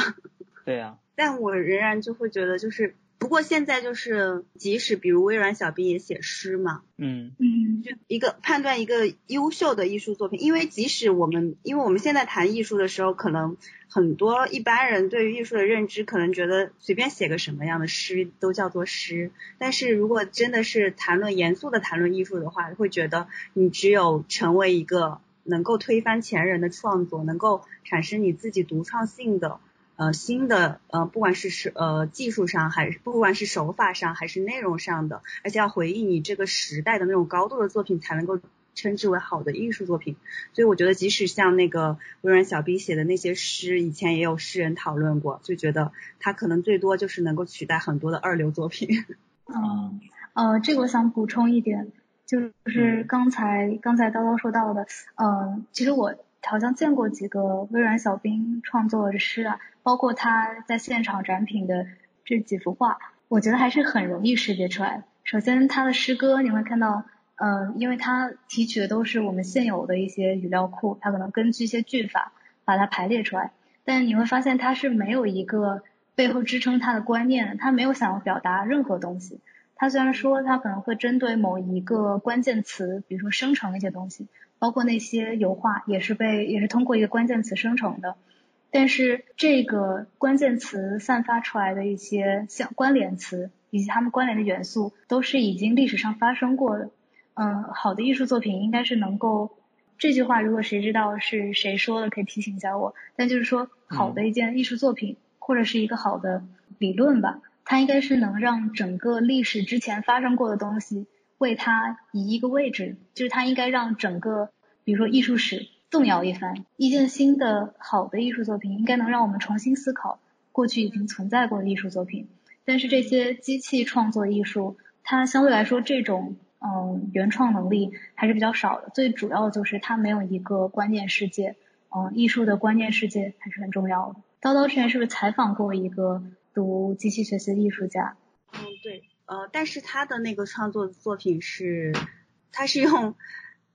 对啊。但我仍然就会觉得就是。不过现在就是，即使比如微软小冰也写诗嘛，嗯。嗯，就一个判断一个优秀的艺术作品，因为即使我们，因为我们现在谈艺术的时候，可能很多一般人对于艺术的认知，可能觉得随便写个什么样的诗都叫做诗，但是如果真的是谈论严肃的谈论艺术的话，会觉得你只有成为一个能够推翻前人的创作，能够产生你自己独创性的。呃新的呃不管是是呃技术上还是不管是手法上还是内容上的，而且要回应你这个时代的那种高度的作品才能够称之为好的艺术作品。所以我觉得即使像那个微软小冰写的那些诗，以前也有诗人讨论过，就觉得他可能最多就是能够取代很多的二流作品。嗯，呃，这个我想补充一点，就是刚才刚才叨叨说到的，嗯，其实我好像见过几个微软小冰创作的诗啊，包括他在现场展品的这几幅画，我觉得还是很容易识别出来。首先，他的诗歌你会看到，嗯，因为他提取的都是我们现有的一些语料库，他可能根据一些句法把它排列出来，但你会发现他是没有一个。背后支撑他的观念，他没有想要表达任何东西。他虽然说他可能会针对某一个关键词，比如说生成一些东西，包括那些油画也是被也是通过一个关键词生成的。但是这个关键词散发出来的一些相关联词以及它们关联的元素，都是已经历史上发生过的。嗯，好的艺术作品应该是能够这句话，如果谁知道是谁说的，可以提醒一下我。但就是说，好的一件艺术作品。或者是一个好的理论吧，它应该是能让整个历史之前发生过的东西为它移一个位置，就是它应该让整个，比如说艺术史动摇一番。一件新的好的艺术作品应该能让我们重新思考过去已经存在过的艺术作品。但是这些机器创作艺术，它相对来说这种嗯原创能力还是比较少的。最主要就是它没有一个观念世界，嗯，艺术的观念世界还是很重要的。叨叨之前是不是采访过一个读机器学习的艺术家？嗯，对，呃，但是他的那个创作作品是，他是用，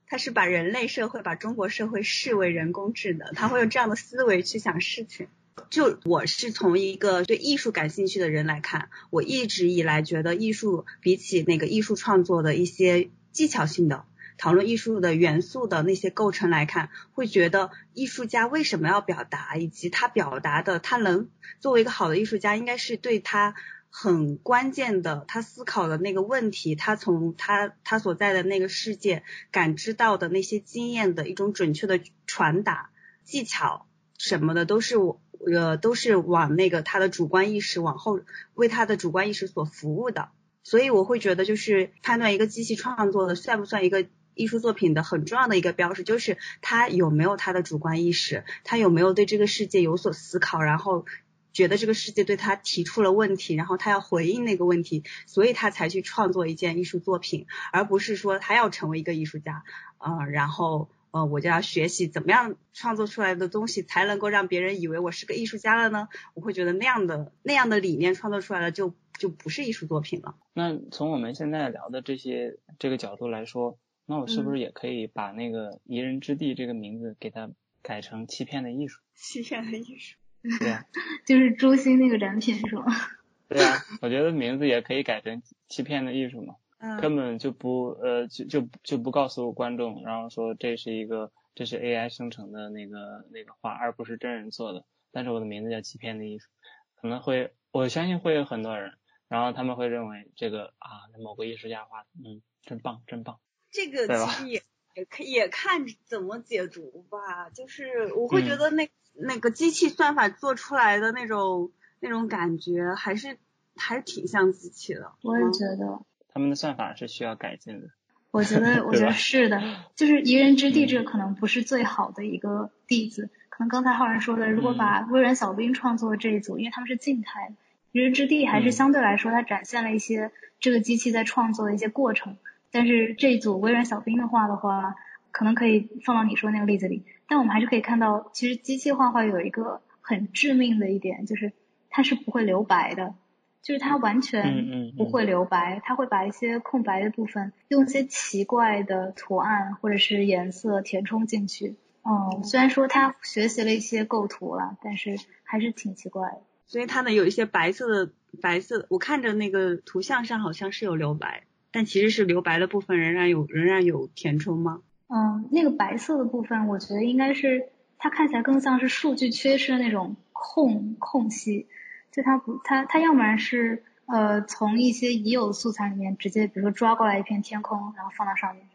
他是把人类社会、把中国社会视为人工智能，他会用这样的思维去想事情。就我是从一个对艺术感兴趣的人来看，我一直以来觉得艺术比起那个艺术创作的一些技巧性的。讨论艺术的元素的那些构成来看，会觉得艺术家为什么要表达，以及他表达的，他能作为一个好的艺术家，应该是对他很关键的，他思考的那个问题，他从他他所在的那个世界感知到的那些经验的一种准确的传达技巧什么的，都是我呃都是往那个他的主观意识往后为他的主观意识所服务的，所以我会觉得就是判断一个机器创作的算不算一个。艺术作品的很重要的一个标识就是他有没有他的主观意识，他有没有对这个世界有所思考，然后觉得这个世界对他提出了问题，然后他要回应那个问题，所以他才去创作一件艺术作品，而不是说他要成为一个艺术家，呃，然后呃我就要学习怎么样创作出来的东西才能够让别人以为我是个艺术家了呢？我会觉得那样的那样的理念创作出来了就就不是艺术作品了。那从我们现在聊的这些这个角度来说。那我是不是也可以把那个宜人之地这个名字给它改成欺骗的艺术？欺骗的艺术。对啊。就是朱星那个展品是吗？对啊，我觉得名字也可以改成欺骗的艺术嘛。嗯。根本就不呃就就就不告诉观众，然后说这是一个这是 AI 生成的那个那个画，而不是真人做的。但是我的名字叫欺骗的艺术，可能会我相信会有很多人，然后他们会认为这个啊某个艺术家画的，嗯，真棒真棒。这个其实也也可也看怎么解读吧，就是我会觉得那那个机器算法做出来的那种那种感觉，还是还是挺像机器的。我也觉得。他们的算法是需要改进的。我觉得我觉得是的，就是宜人之地这个可能不是最好的一个例子，可能刚才浩然说的，如果把微软小冰创作这一组，因为他们是静态的，宜人之地还是相对来说它展现了一些这个机器在创作的一些过程。但是这一组微软小冰的画的话，可能可以放到你说那个例子里。但我们还是可以看到，其实机器画画有一个很致命的一点，就是它是不会留白的，就是它完全不会留白，它会把一些空白的部分用一些奇怪的图案或者是颜色填充进去。嗯，虽然说它学习了一些构图了，但是还是挺奇怪的。所以它呢有一些白色的白色，我看着那个图像上好像是有留白。但其实是留白的部分仍然有仍然有填充吗？嗯，那个白色的部分，我觉得应该是它看起来更像是数据缺失的那种空空隙，就它不它它要不然是呃从一些已有素材里面直接比如说抓过来一片天空然后放到上面，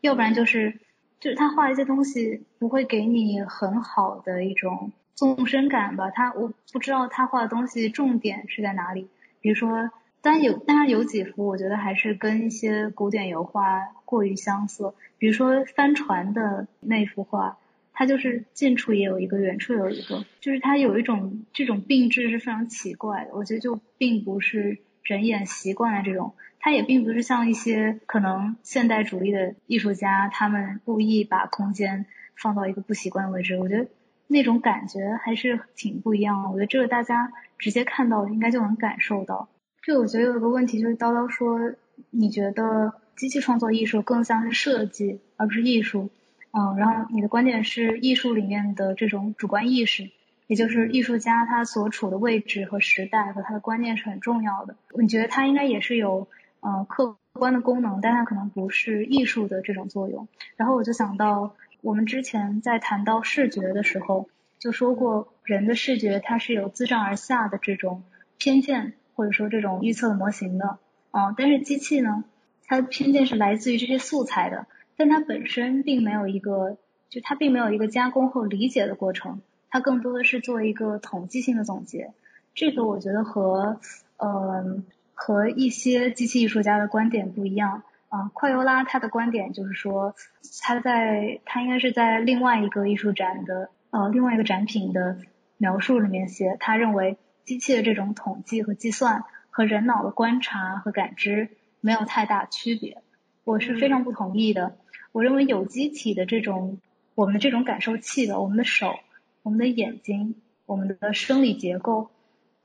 要不然就是就是他画一些东西不会给你很好的一种纵深感吧，他我不知道他画的东西重点是在哪里。比如说，但有当然有几幅，我觉得还是跟一些古典油画过于相似。比如说帆船的那幅画，它就是近处也有一个，远处有一个，就是它有一种这种并置是非常奇怪的。我觉得就并不是人眼习惯的这种，它也并不是像一些可能现代主义的艺术家，他们故意把空间放到一个不习惯的位置。我觉得。那种感觉还是挺不一样的，我觉得这个大家直接看到应该就能感受到。这我觉得有一个问题就是叨叨说，你觉得机器创作艺术更像是设计而不是艺术，嗯，然后你的观点是艺术里面的这种主观意识，也就是艺术家他所处的位置和时代和他的观念是很重要的。你觉得他应该也是有呃客观的功能，但他可能不是艺术的这种作用。然后我就想到。我们之前在谈到视觉的时候，就说过人的视觉它是有自上而下的这种偏见，或者说这种预测的模型的，啊，但是机器呢，它的偏见是来自于这些素材的，但它本身并没有一个，就它并没有一个加工或理解的过程，它更多的是做一个统计性的总结。这个我觉得和，呃，和一些机器艺术家的观点不一样。啊，快优拉他的观点就是说，他在他应该是在另外一个艺术展的呃另外一个展品的描述里面写，他认为机器的这种统计和计算和人脑的观察和感知没有太大区别。我是非常不同意的。我认为有机体的这种我们的这种感受器的，我们的手、我们的眼睛、我们的生理结构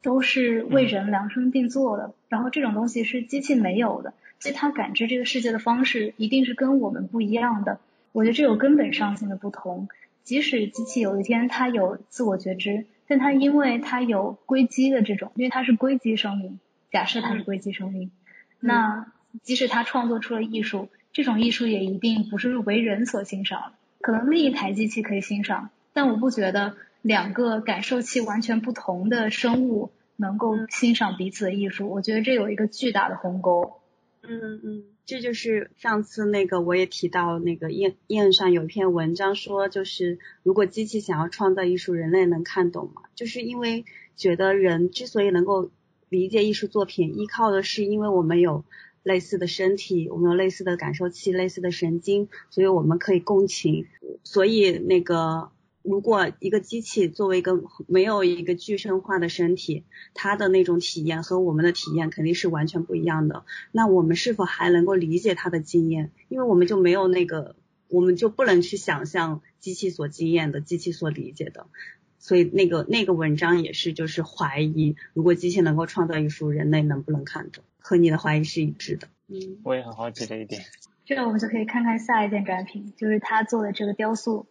都是为人量身定做的，然后这种东西是机器没有的。所以它感知这个世界的方式一定是跟我们不一样的。我觉得这有根本上性的不同。即使机器有一天它有自我觉知，但它因为它有硅基的这种，因为它是硅基生命，假设它是硅基生命，那即使它创作出了艺术，这种艺术也一定不是为人所欣赏。可能另一台机器可以欣赏，但我不觉得两个感受器完全不同的生物能够欣赏彼此的艺术。我觉得这有一个巨大的鸿沟。嗯嗯，这就是上次那个我也提到那个页页上有一篇文章说，就是如果机器想要创造艺术，人类能看懂吗？就是因为觉得人之所以能够理解艺术作品，依靠的是因为我们有类似的身体，我们有类似的感受器、类似的神经，所以我们可以共情。所以那个。如果一个机器作为一个没有一个具身化的身体，它的那种体验和我们的体验肯定是完全不一样的。那我们是否还能够理解它的经验？因为我们就没有那个，我们就不能去想象机器所经验的、机器所理解的。所以那个那个文章也是就是怀疑，如果机器能够创造艺术，人类能不能看懂？和你的怀疑是一致的。嗯，我也很好奇这一点。这个我们就可以看看下一件展品，就是他做的这个雕塑。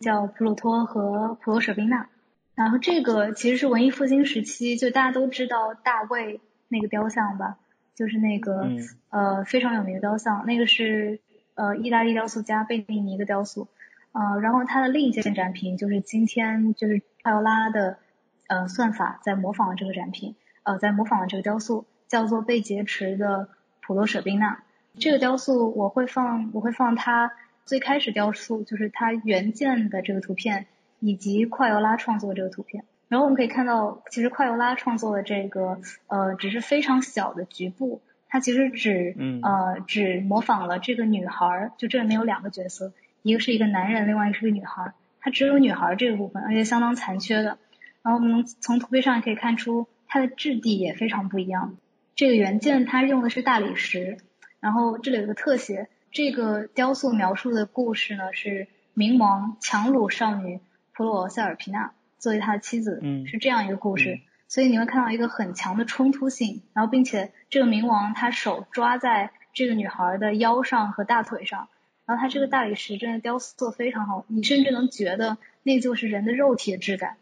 叫普鲁托和普罗舍宾娜，然后这个其实是文艺复兴时期，就大家都知道大卫那个雕像吧，就是那个呃非常有名的雕像，那个是呃意大利雕塑家贝蒂尼的雕塑，呃然后他的另一件展品就是今天就是奥拉的呃算法在模仿这个展品，呃在模仿这个雕塑，叫做被劫持的普罗舍宾娜，这个雕塑我会放我会放它。最开始雕塑就是它原件的这个图片，以及快尤拉创作的这个图片。然后我们可以看到，其实快尤拉创作的这个呃只是非常小的局部，它其实只呃只模仿了这个女孩，就这里面有两个角色，一个是一个男人，另外一个是个女孩，它只有女孩这个部分，而且相当残缺的。然后我们能从图片上也可以看出，它的质地也非常不一样。这个原件它用的是大理石，然后这里有个特写。这个雕塑描述的故事呢，是冥王强掳少女普罗塞尔皮娜作为他的妻子，嗯是这样一个故事。所以你会看到一个很强的冲突性，然后并且这个冥王他手抓在这个女孩的腰上和大腿上，然后他这个大理石真的雕塑做非常好，你甚至能觉得那就是人的肉体的质感。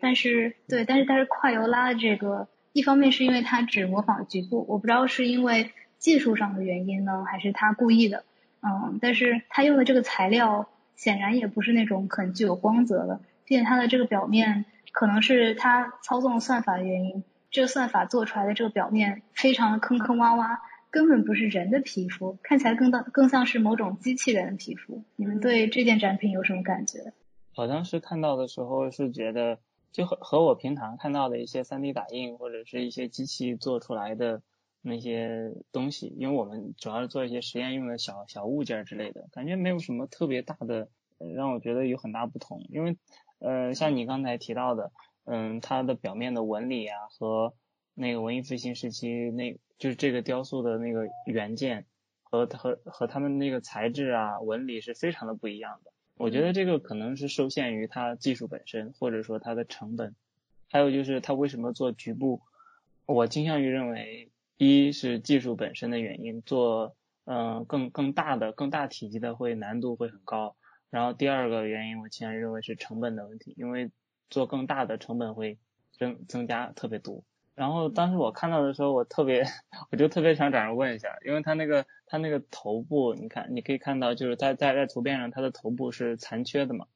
但是对，但是但是快油拉的这个，一方面是因为他只模仿局部，我不知道是因为技术上的原因呢，还是他故意的。嗯，但是他用的这个材料显然也不是那种很具有光泽的，并且它的这个表面可能是他操纵算法的原因，这个算法做出来的这个表面非常的坑坑洼洼，根本不是人的皮肤，看起来更当更像是某种机器人的皮肤。你们对这件展品有什么感觉？好像是看到的时候是觉得就和和我平常看到的一些 3D 打印或者是一些机器做出来的那些东西，因为我们主要是做一些实验用的小小物件之类的，感觉没有什么特别大的让我觉得有很大不同。因为呃，像你刚才提到的，嗯，它的表面的纹理啊和那个文艺复兴时期那就是这个雕塑的那个原件和和和他们那个材质啊纹理是非常的不一样的。我觉得这个可能是受限于它技术本身，或者说它的成本，还有就是它为什么做局部，我倾向于认为，一是技术本身的原因，做嗯更更大的更大体积的会难度会很高，然后第二个原因我倾向认为是成本的问题，因为做更大的成本会增增加特别多。然后当时我看到的时候，我特别，我就特别想找人问一下，因为他那个他那个头部，你看你可以看到，就是在在在图片上，他的头部是残缺的嘛，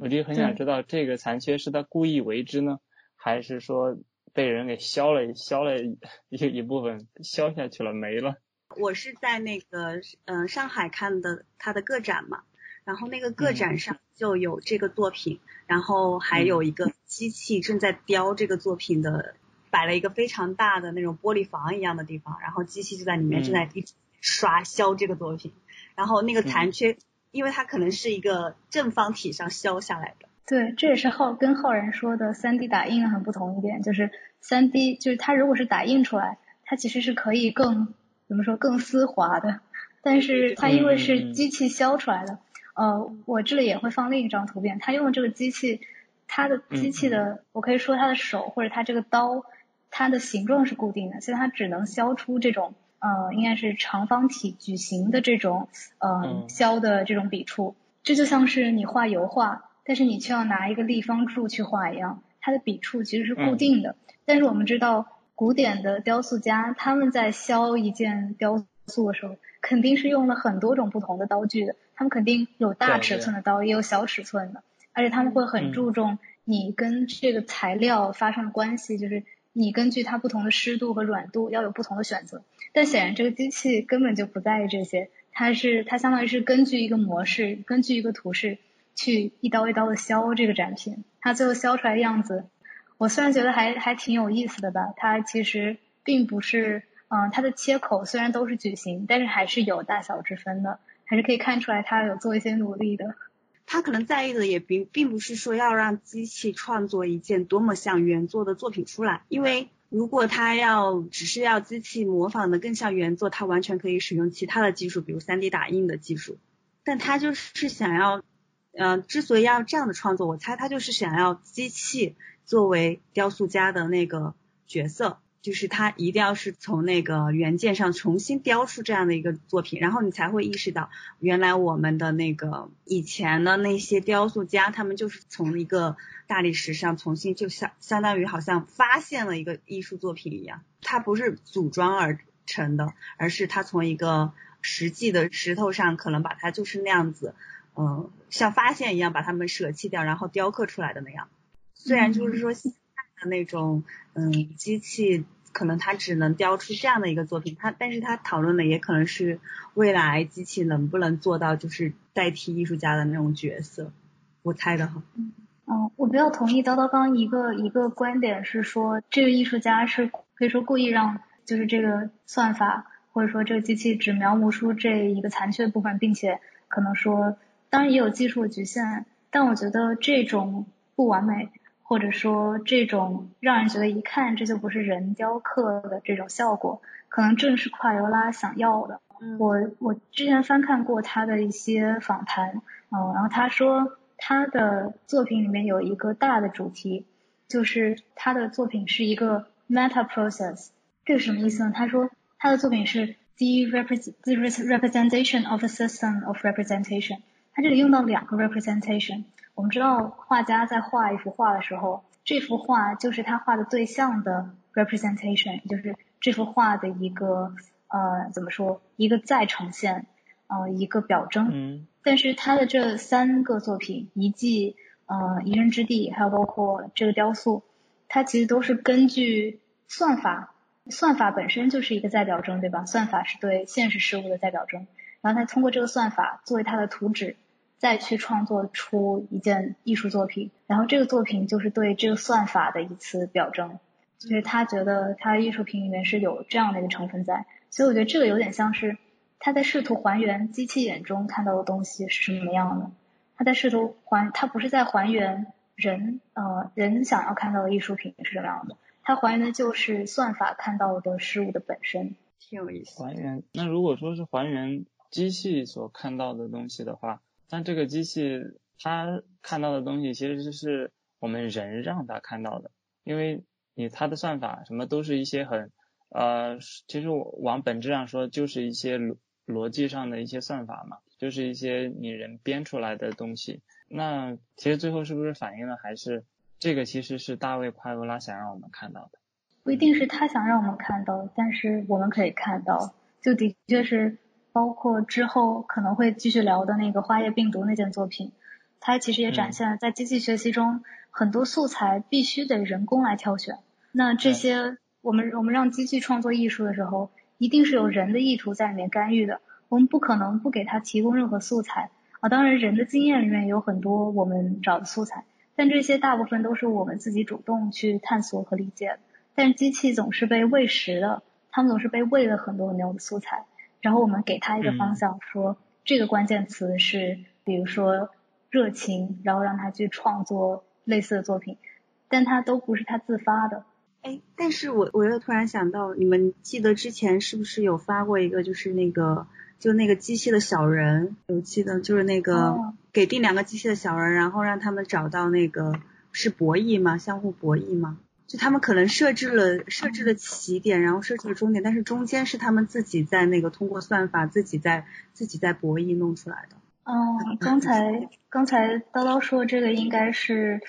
我就很想知道这个残缺是他故意为之呢，还是说被人给削了削了一一部分削下去了没了？我是在那个嗯上海看的他的个展嘛，然后那个个展上就有这个作品，然后还有一个机器正在雕这个作品的。摆了一个非常大的那种玻璃房一样的地方，然后机器就在里面正在一直刷削这个作品，然后那个残缺，因为它可能是一个正方体上削下来的。对，这也是浩跟浩然说的三 D 打印很不同一点，就是三 D 就是它如果是打印出来，它其实是可以更怎么说更丝滑的，但是它因为是机器削出来的，呃，我这里也会放另一张图片，它用的这个机器，它的机器的，我可以说它的手或者它这个刀。它的形状是固定的，所以它只能削出这种呃，应该是长方体矩形的这种呃削的这种笔触。这就像是你画油画，但是你却要拿一个立方柱去画一样，它的笔触其实是固定的。但是我们知道，古典的雕塑家他们在削一件雕塑的时候，肯定是用了很多种不同的刀具的。他们肯定有大尺寸的刀，也有小尺寸的，而且他们会很注重你跟这个材料发生的关系，就是。你根据它不同的湿度和软度要有不同的选择，但显然这个机器根本就不在意这些，它是它相当于是根据一个模式，根据一个图示去一刀一刀的削这个展品，它最后削出来的样子，我虽然觉得还还挺有意思的吧，它其实并不是，嗯，它的切口虽然都是矩形，但是还是有大小之分的，还是可以看出来它有做一些努力的。他可能在意的也并并不是说要让机器创作一件多么像原作的作品出来，因为如果他要只是要机器模仿的更像原作，他完全可以使用其他的技术，比如 3D 打印的技术。但他就是想要，嗯，之所以要这样的创作，我猜他就是想要机器作为雕塑家的那个角色。就是他一定要是从那个原件上重新雕出这样的一个作品，然后你才会意识到，原来我们的那个以前的那些雕塑家，他们就是从一个大理石上重新就相相当于好像发现了一个艺术作品一样，它不是组装而成的，而是他从一个实际的石头上可能把它就是那样子，嗯，像发现一样把它们舍弃掉，然后雕刻出来的那样。虽然就是说现在的。那种嗯，机器可能它只能雕出这样的一个作品，它但是它讨论的也可能是未来机器能不能做到就是代替艺术家的那种角色，我猜的哈。嗯，我比较同意叨叨刚一个一个观点是说，这个艺术家是可以说故意让就是这个算法或者说这个机器只描摹出这一个残缺的部分，并且可能说当然也有技术的局限，但我觉得这种不完美。或者说，这种让人觉得一看这就不是人雕刻的这种效果，可能正是夸尤拉想要的。我我之前翻看过他的一些访谈，嗯，然后他说他的作品里面有一个大的主题，就是他的作品是一个 meta process。这是什么意思呢？他说他的作品是 the representation of a system of representation。他这里用到两个 representation。我们知道画家在画一幅画的时候，这幅画就是他画的对象的 representation，就是这幅画的一个呃怎么说一个再呈现，呃一个表征。嗯。但是他的这三个作品，遗迹、呃一人之地，还有包括这个雕塑，它其实都是根据算法，算法本身就是一个再表征，对吧？算法是对现实事物的再表征，然后他通过这个算法作为他的图纸。再去创作出一件艺术作品，然后这个作品就是对这个算法的一次表征，就是他觉得他艺术品里面是有这样的一个成分在，所以我觉得这个有点像是他在试图还原机器眼中看到的东西是什么样的，他在试图还，他不是在还原人呃人想要看到的艺术品是什么样的，他还原的就是算法看到的事物的本身，挺有意思。还原，那如果说是还原机器所看到的东西的话。但这个机器它看到的东西其实是我们人让它看到的，因为你它的算法什么都是一些很呃，其实往本质上说就是一些逻逻辑上的一些算法嘛，就是一些你人编出来的东西。那其实最后是不是反映的还是这个其实是大卫夸尤拉想让我们看到的？不一定是他想让我们看到，但是我们可以看到，就的确是。包括之后可能会继续聊的那个花叶病毒那件作品，它其实也展现了在机器学习中很多素材必须得人工来挑选。那这些我们我们让机器创作艺术的时候，一定是有人的意图在里面干预的。我们不可能不给它提供任何素材啊。当然，人的经验里面有很多我们找的素材，但这些大部分都是我们自己主动去探索和理解的。但机器总是被喂食的，他们总是被喂了很多很多的素材。然后我们给他一个方向，说这个关键词是，比如说热情，然后让他去创作类似的作品，但他都不是他自发的。哎，但是我我又突然想到，你们记得之前是不是有发过一个，就是那个就那个机器的小人，我记得就是那个给定两个机器的小人，然后让他们找到那个是博弈吗？相互博弈吗？就他们可能设置了设置了起点，然后设置了终点，但是中间是他们自己在那个通过算法自己在自己在博弈弄出来的。嗯，刚才刚才叨叨说这个应该是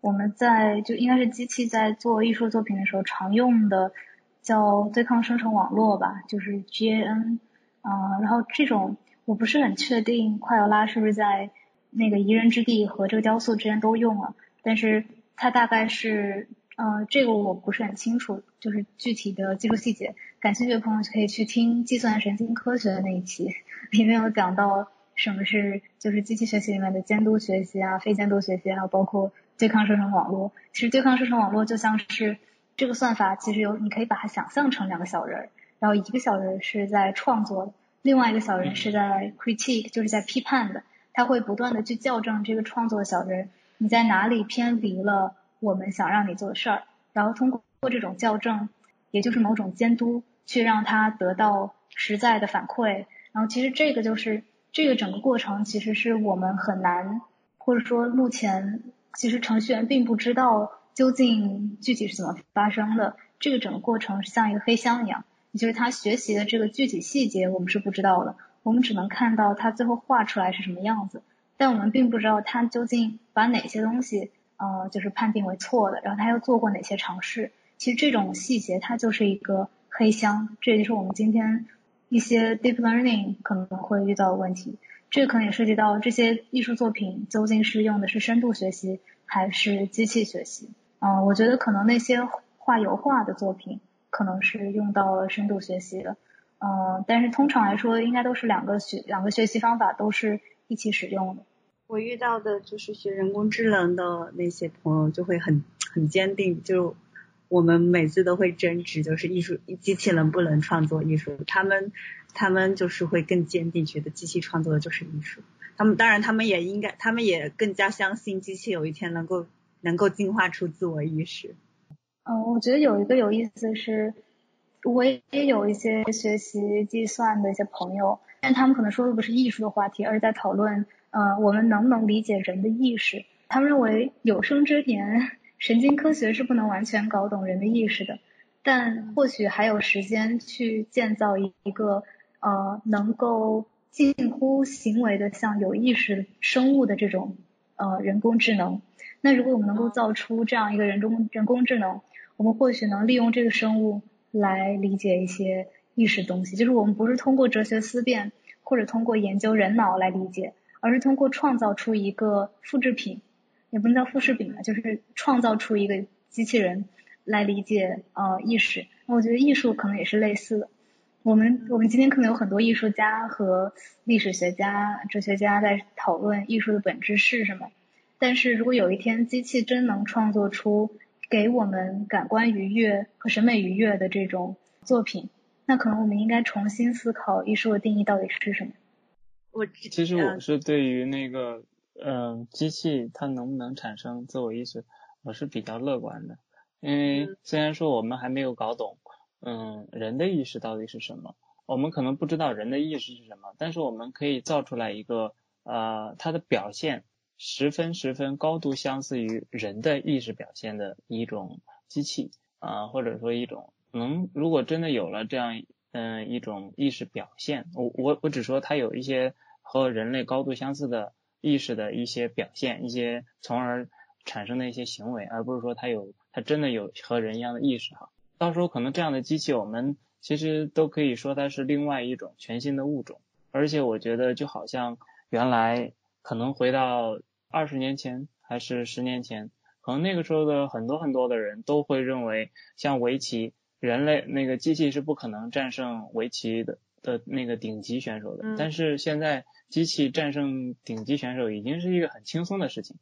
我们在就应该是机器在做艺术作品的时候常用的叫对抗生成网络吧，就是 GAN。啊，然后这种我不是很确定快要拉是不是在那个宜人之地和这个雕塑之间都用了，但是它大概是。呃，这个我不是很清楚，就是具体的技术细节，感兴趣的朋友可以去听计算神经科学的那一期，里面有讲到什么是就是机器学习里面的监督学习啊、非监督学习，还有包括对抗生成网络。其实对抗生成网络就像是这个算法，其实有你可以把它想象成两个小人，然后一个小人是在创作，另外一个小人是在 critique，就是在批判的，他会不断的去校正这个创作小人，你在哪里偏离了。我们想让你做的事儿，然后通过这种校正，也就是某种监督，去让他得到实在的反馈。然后其实这个就是这个整个过程，其实是我们很难，或者说目前其实程序员并不知道究竟具体是怎么发生的。这个整个过程是像一个黑箱一样，也就是他学习的这个具体细节我们是不知道的，我们只能看到他最后画出来是什么样子，但我们并不知道他究竟把哪些东西。呃，就是判定为错的，然后他又做过哪些尝试？其实这种细节它就是一个黑箱，这也就是我们今天一些 deep learning 可能会遇到的问题。这个可能也涉及到这些艺术作品究竟是用的是深度学习还是机器学习？嗯，我觉得可能那些画油画的作品可能是用到了深度学习的，嗯，但是通常来说应该都是两个学两个学习方法都是一起使用的。我遇到的就是学人工智能的那些朋友就会很很坚定，就我们每次都会争执，就是艺术机器能不能创作艺术，他们他们就是会更坚定，觉得机器创作的就是艺术。他们当然他们也应该，他们也更加相信机器有一天能够能够进化出自我意识。嗯，我觉得有一个有意思是，我也有一些学习计算的一些朋友，但他们可能说的不是艺术的话题，而是在讨论。呃，我们能不能理解人的意识？他们认为有生之年，神经科学是不能完全搞懂人的意识的，但或许还有时间去建造一个呃能够近乎行为的像有意识生物的这种呃人工智能。那如果我们能够造出这样一个人工人工智能，我们或许能利用这个生物来理解一些意识东西，就是我们不是通过哲学思辨或者通过研究人脑来理解。而是通过创造出一个复制品，也不能叫复制品吧，就是创造出一个机器人来理解呃意识。我觉得艺术可能也是类似的，我们我们今天可能有很多艺术家和历史学家、哲学家在讨论艺术的本质是什么。但是如果有一天机器真能创作出给我们感官愉悦和审美愉悦的这种作品，那可能我们应该重新思考艺术的定义到底是什么。我其实我是对于那个嗯机器它能不能产生自我意识，我是比较乐观的，因为虽然说我们还没有搞懂。嗯，人的意识到底是什么？我们可能不知道人的意识是什么，但是我们可以造出来一个呃，它的表现十分十分高度相似于人的意识表现的一种机器啊，或者说一种能，如果真的有了这样嗯一种意识表现，我我我只说它有一些和人类高度相似的意识的一些表现，一些从而产生的一些行为，而不是说它有它真的有和人一样的意识哈。到时候可能这样的机器，我们其实都可以说它是另外一种全新的物种。而且我觉得就好像原来可能回到二十年前还是十年前，可能那个时候的很多很多的人都会认为，像围棋，人类那个机器是不可能战胜围棋的的那个顶级选手的。但是现在机器战胜顶级选手已经是一个很轻松的事情。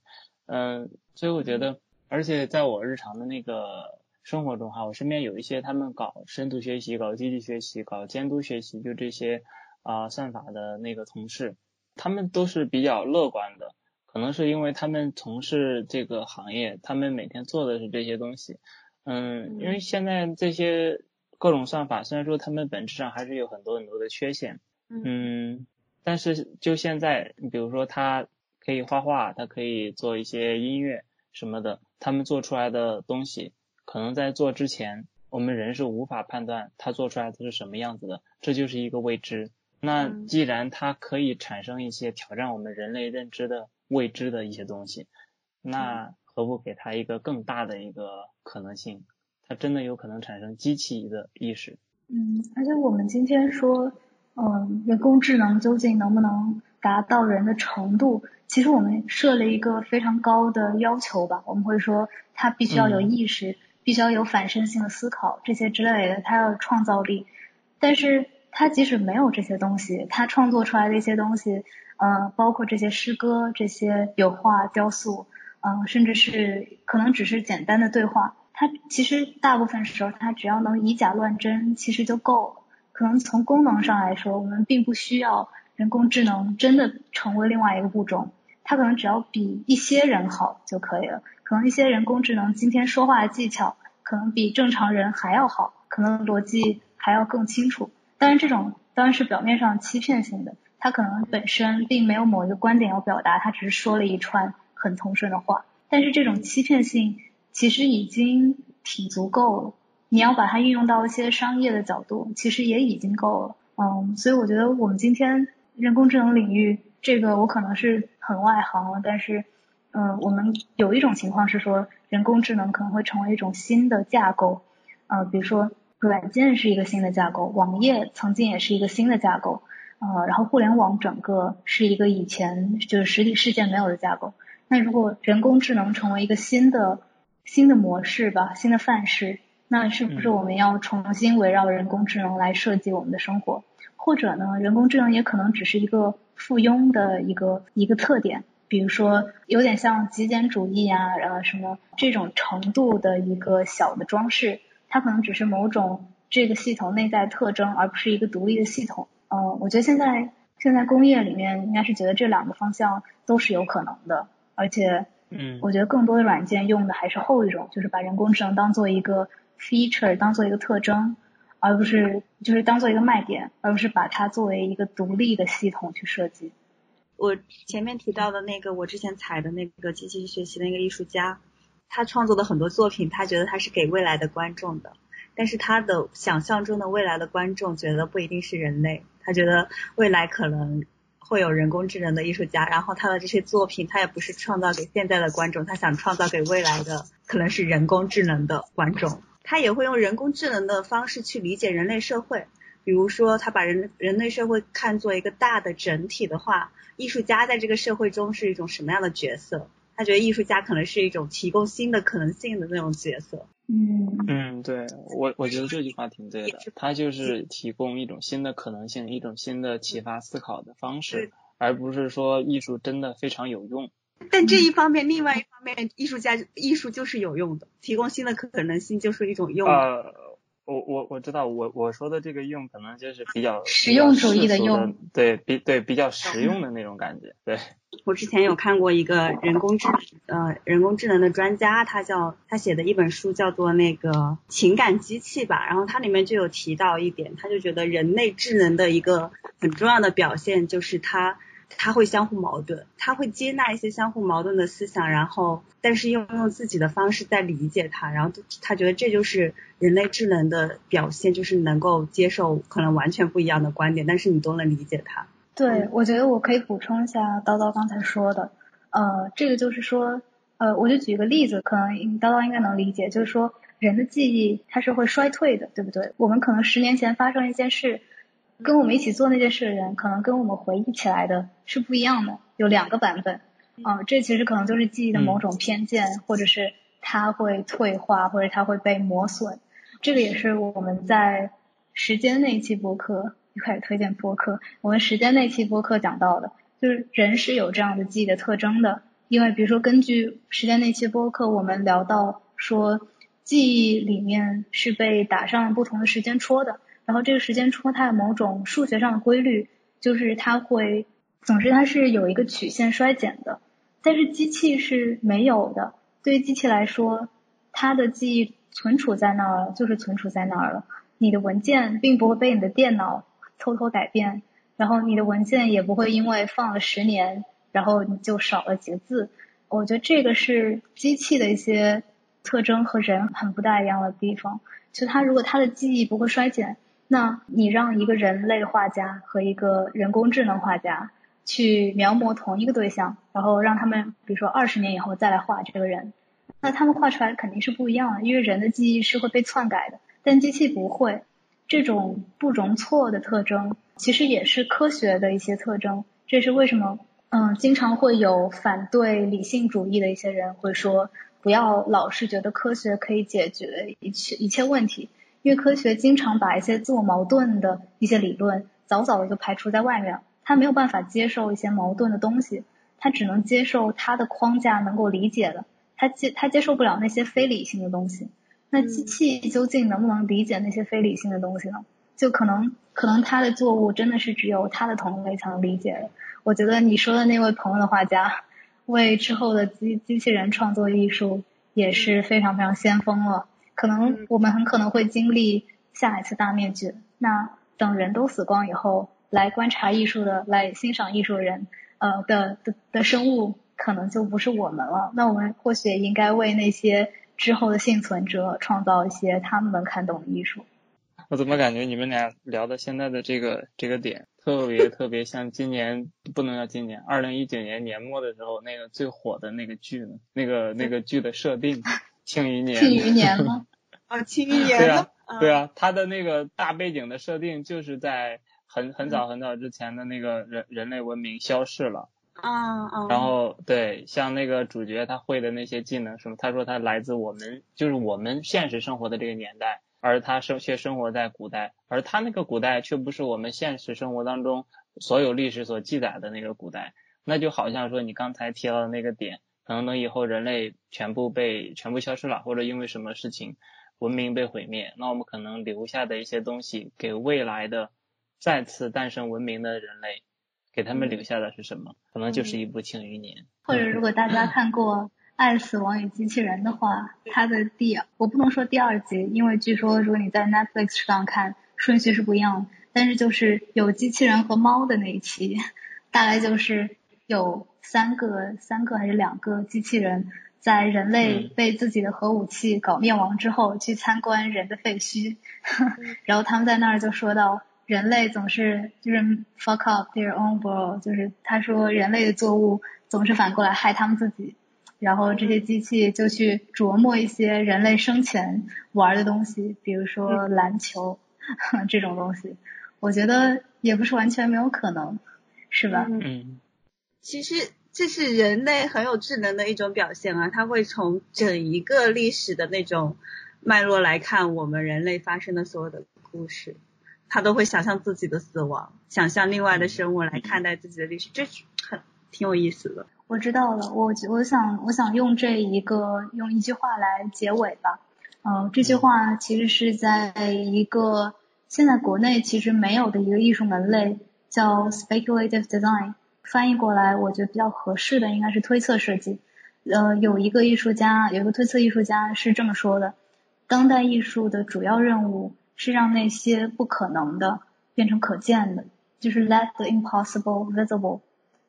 嗯，所以我觉得，而且在我日常的那个。生活中哈，我身边有一些他们搞深度学习、搞机器学习、搞监督学习，就这些啊算法的那个同事，他们都是比较乐观的。可能是因为他们从事这个行业，他们每天做的是这些东西。嗯，因为现在这些各种算法，虽然说他们本质上还是有很多很多的缺陷，嗯，但是就现在，你比如说它可以画画，它可以做一些音乐什么的，他们做出来的东西。可能在做之前，我们人是无法判断它做出来的是什么样子的，这就是一个未知。那既然它可以产生一些挑战我们人类认知的未知的一些东西，那何不给他一个更大的一个可能性？他真的有可能产生机器的意识。嗯，而且我们今天说，嗯，人工智能究竟能不能达到人的程度？其实我们设了一个非常高的要求吧，我们会说它必须要有意识。必须要有反身性的思考，这些之类的，他要有创造力。但是他即使没有这些东西，他创作出来的一些东西，呃，包括这些诗歌、这些油画、雕塑，嗯，甚至是可能只是简单的对话，他其实大部分时候，他只要能以假乱真，其实就够了。可能从功能上来说，我们并不需要人工智能真的成为另外一个物种，它可能只要比一些人好就可以了。可能一些人工智能今天说话的技巧可能比正常人还要好，可能逻辑还要更清楚。当然，这种当然是表面上欺骗性的，它可能本身并没有某一个观点要表达，它只是说了一串很通顺的话。但是这种欺骗性其实已经挺足够了。你要把它运用到一些商业的角度，其实也已经够了。嗯，所以我觉得我们今天人工智能领域这个我可能是很外行了，但是。嗯，我们有一种情况是说，人工智能可能会成为一种新的架构，呃，比如说软件是一个新的架构，网页曾经也是一个新的架构，呃，然后互联网整个是一个以前就是实体世界没有的架构。那如果人工智能成为一个新的新的模式吧，新的范式，那是不是我们要重新围绕人工智能来设计我们的生活？或者呢，人工智能也可能只是一个附庸的一个一个特点。比如说，有点像极简主义啊，然后什么这种程度的一个小的装饰，它可能只是某种这个系统内在特征，而不是一个独立的系统。嗯，我觉得现在现在工业里面应该是觉得这两个方向都是有可能的，而且，嗯，我觉得更多的软件用的还是后一种，就是把人工智能当做一个 feature，当做一个特征，而不是就是当做一个卖点，而不是把它作为一个独立的系统去设计。我前面提到的那个，我之前采的那个机器学习的那个艺术家，他创作的很多作品，他觉得他是给未来的观众的，但是他的想象中的未来的观众觉得不一定是人类，他觉得未来可能会有人工智能的艺术家，然后他的这些作品，他也不是创造给现在的观众，他想创造给未来的可能是人工智能的观众，他也会用人工智能的方式去理解人类社会。比如说，他把人人类社会看作一个大的整体的话，艺术家在这个社会中是一种什么样的角色？他觉得艺术家可能是一种提供新的可能性的那种角色。嗯嗯，对我我觉得这句话挺对的，它就是提供一种新的可能性，一种新的启发思考的方式，而不是说艺术真的非常有用。但这一方面，另外一方面，艺术家艺术就是有用的，提供新的可能性就是一种用。呃，我我我知道，我我说的这个用可能就是比较实用主义的用，对比对比较实用的那种感觉。对，我之前有看过一个人工智呃人工智能的专家，他叫他写的一本书叫做那个情感机器吧，然后它里面就有提到一点，他就觉得人类智能的一个很重要的表现就是它。他会相互矛盾，他会接纳一些相互矛盾的思想，然后但是又用自己的方式在理解它，然后他觉得这就是人类智能的表现，就是能够接受可能完全不一样的观点，但是你都能理解它。对，我觉得我可以补充一下叨叨刚才说的，呃，这个就是说，呃，我就举一个例子，可能叨叨应该能理解，就是说人的记忆它是会衰退的，对不对？我们可能十年前发生一件事。跟我们一起做那件事的人，可能跟我们回忆起来的是不一样的，有两个版本。啊，这其实可能就是记忆的某种偏见，或者是它会退化，或者它会被磨损。这个也是我们在时间那一期播客一开始推荐播客，我们时间那期播客讲到的，就是人是有这样的记忆的特征的。因为比如说根据时间那期播客，我们聊到说记忆里面是被打上不同的时间戳的。然后这个时间戳它的某种数学上的规律，就是它会，总之它是有一个曲线衰减的，但是机器是没有的。对于机器来说，它的记忆存储在那儿，就是存储在那儿了。你的文件并不会被你的电脑偷偷改变，然后你的文件也不会因为放了十年，然后你就少了几个字。我觉得这个是机器的一些特征和人很不大一样的地方，就它如果它的记忆不会衰减。那你让一个人类画家和一个人工智能画家去描摹同一个对象，然后让他们比如说二十年以后再来画这个人，那他们画出来肯定是不一样的，因为人的记忆是会被篡改的，但机器不会。这种不容错的特征其实也是科学的一些特征，这是为什么？嗯，经常会有反对理性主义的一些人会说，不要老是觉得科学可以解决一切一切问题。因为科学经常把一些自我矛盾的一些理论早早的就排除在外面，他没有办法接受一些矛盾的东西，他只能接受他的框架能够理解的，他接他接受不了那些非理性的东西。那机器究竟能不能理解那些非理性的东西呢？就可能可能他的作物真的是只有他的同类才能理解的。我觉得你说的那位朋友的画家为之后的机机器人创作艺术也是非常非常先锋了。可能我们很可能会经历下一次大灭绝。那等人都死光以后，来观察艺术的、来欣赏艺术的人，呃的的的生物，可能就不是我们了。那我们或许也应该为那些之后的幸存者创造一些他们能看懂的艺术。我怎么感觉你们俩聊的现在的这个这个点，特别特别像今年不能叫今年，二零一九年年末的时候那个最火的那个剧呢？那个那个剧的设定。庆余年，庆余年吗？啊，庆余年。对啊，对啊，它的那个大背景的设定就是在很很早很早之前的那个人人类文明消逝了。啊啊。然后对，像那个主角他会的那些技能什么，他说他来自我们就是我们现实生活的这个年代，而他生却生活在古代，而他那个古代却不是我们现实生活当中所有历史所记载的那个古代，那就好像说你刚才提到的那个点。可能等以后人类全部被全部消失了，或者因为什么事情文明被毁灭，那我们可能留下的一些东西，给未来的再次诞生文明的人类，给他们留下的是什么？可能就是一部《庆余年》。或者如果大家看过《爱死亡与机器人》的话，它的第我不能说第二集，因为据说如果你在 Netflix 上看顺序是不一样的，但是就是有机器人和猫的那一期，大概就是有。三个三个还是两个机器人，在人类被自己的核武器搞灭亡之后，去参观人的废墟，然后他们在那儿就说到，人类总是就是 fuck up their own world，就是他说人类的作物总是反过来害他们自己，然后这些机器就去琢磨一些人类生前玩的东西，比如说篮球 这种东西，我觉得也不是完全没有可能，是吧？嗯，其实。这是人类很有智能的一种表现啊，它会从整一个历史的那种脉络来看我们人类发生的所有的故事，他都会想象自己的死亡，想象另外的生物来看待自己的历史，这是很挺有意思的。我知道了，我我想我想用这一个用一句话来结尾吧。嗯，这句话其实是在一个现在国内其实没有的一个艺术门类，叫 speculative design。翻译过来，我觉得比较合适的应该是推测设计。呃，有一个艺术家，有一个推测艺术家是这么说的：当代艺术的主要任务是让那些不可能的变成可见的，就是 let the impossible visible。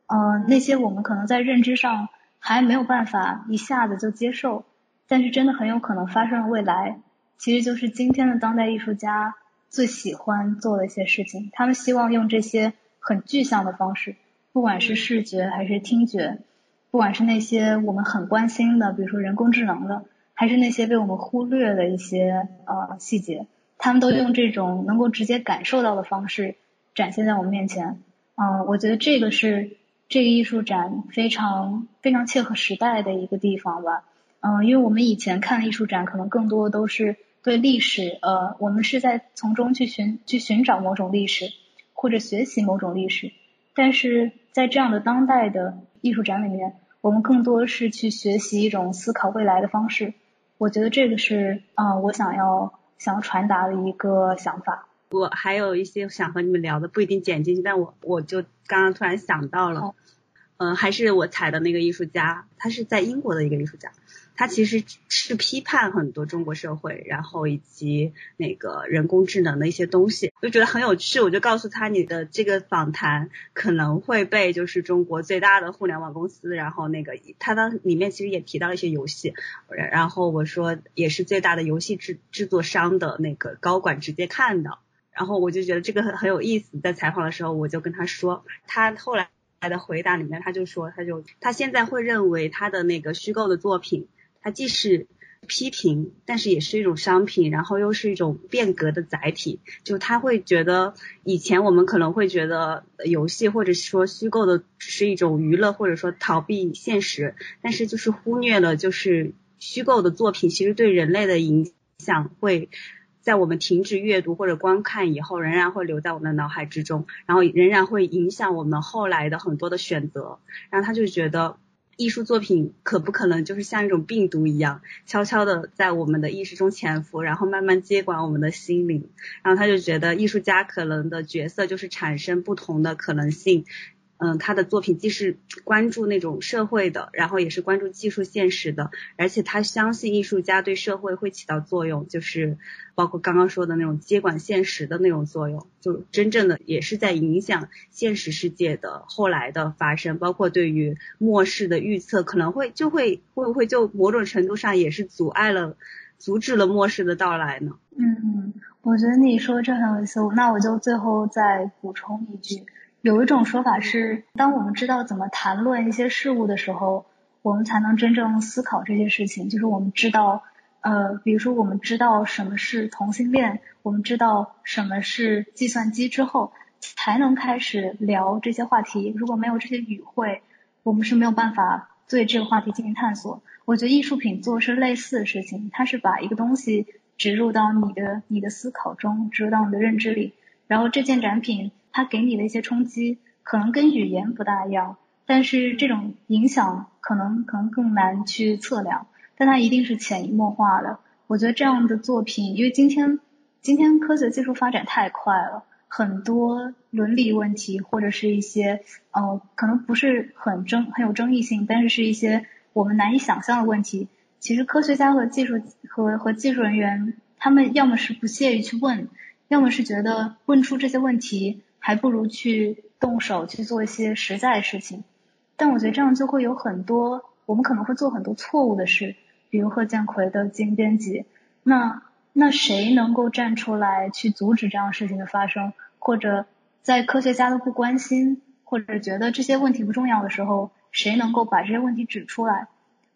呃，那些我们可能在认知上还没有办法一下子就接受，但是真的很有可能发生的未来，其实就是今天的当代艺术家最喜欢做的一些事情。他们希望用这些很具象的方式，不管是视觉还是听觉，不管是那些我们很关心的，比如说人工智能的，还是那些被我们忽略的一些呃细节，他们都用这种能够直接感受到的方式展现在我们面前。嗯，我觉得这个是。这个艺术展非常非常切合时代的一个地方吧，嗯，因为我们以前看艺术展可能更多都是对历史，呃，我们是在从中去寻去寻找某种历史或者学习某种历史，但是在这样的当代的艺术展里面，我们更多是去学习一种思考未来的方式，我觉得这个是啊，我想要想要传达的一个想法。我还有一些想和你们聊的，不一定剪进去，但我我就刚刚突然想到了，嗯，还是我采的那个艺术家，他是在英国的一个艺术家，他其实是批判很多中国社会，然后以及那个人工智能的一些东西，我就觉得很有趣，我就告诉他你的这个访谈可能会被就是中国最大的互联网公司，然后那个他当里面其实也提到了一些游戏，然后我说也是最大的游戏制制作商的那个高管直接看到。然后我就觉得这个很很有意思，在采访的时候我就跟他说，他后来的回答里面他就说，他就他现在会认为他的那个虚构的作品，它既是批评，但是也是一种商品，然后又是一种变革的载体。就他会觉得以前我们可能会觉得游戏或者说虚构的是一种娱乐，或者说逃避现实，但是就是忽略了就是虚构的作品其实对人类的影响会。在我们停止阅读或者观看以后，仍然会留在我们的脑海之中，然后仍然会影响我们后来的很多的选择。然后他就觉得，艺术作品可不可能就是像一种病毒一样，悄悄的在我们的意识中潜伏，然后慢慢接管我们的心灵。然后他就觉得，艺术家可能的角色就是产生不同的可能性。嗯，他的作品既是关注那种社会的，然后也是关注技术现实的，而且他相信艺术家对社会会起到作用，就是包括刚刚说的那种接管现实的那种作用，就真正的也是在影响现实世界的后来的发生，包括对于末世的预测，可能会就会会不会就某种程度上也是阻碍了、阻止了末世的到来呢？嗯，我觉得你说这很有意思，那我就最后再补充一句。有一种说法是，当我们知道怎么谈论一些事物的时候，我们才能真正思考这些事情。就是我们知道，呃，比如说我们知道什么是同性恋，我们知道什么是计算机之后，才能开始聊这些话题。如果没有这些语汇，我们是没有办法对这个话题进行探索。我觉得艺术品做是类似的事情，它是把一个东西植入到你的你的思考中，植入到你的认知里，然后这件展品。它给你的一些冲击，可能跟语言不大一样，但是这种影响可能可能更难去测量，但它一定是潜移默化的。我觉得这样的作品，因为今天今天科学技术发展太快了，很多伦理问题或者是一些呃可能不是很争很有争议性，但是是一些我们难以想象的问题，其实科学家和技术和和技术人员，他们要么是不屑于去问，要么是觉得问出这些问题。还不如去动手去做一些实在的事情，但我觉得这样就会有很多，我们可能会做很多错误的事，比如贺建奎的基因编辑，那那谁能够站出来去阻止这样事情的发生？或者在科学家都不关心，或者觉得这些问题不重要的时候，谁能够把这些问题指出来？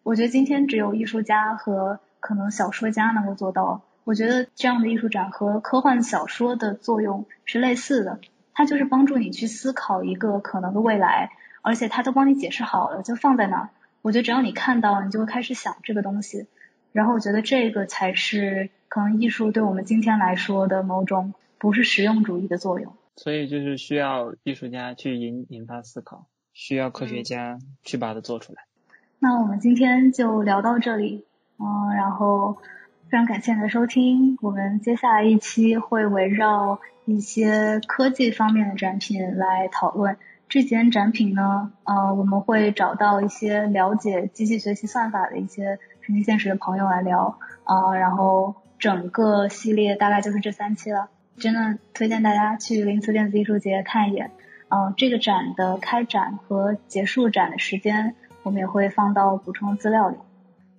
我觉得今天只有艺术家和可能小说家能够做到。我觉得这样的艺术展和科幻小说的作用是类似的。它就是帮助你去思考一个可能的未来，而且它都帮你解释好了，就放在那儿。我觉得只要你看到，你就会开始想这个东西。然后我觉得这个才是可能艺术对我们今天来说的某种不是实用主义的作用。所以就是需要艺术家去引引发思考，需要科学家去把它做出来。那我们今天就聊到这里，嗯，然后非常感谢你的收听。我们接下来一期会围绕一些科技方面的展品来讨论。这几件展品呢，呃，我们会找到一些了解机器学习算法的一些神经现实的朋友来聊，啊，然后整个系列大概就是这三期了。真的推荐大家去零次电子艺术节看一眼。呃，这个展的开展和结束展的时间。我们也会放到补充资料里。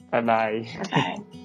拜拜。拜拜。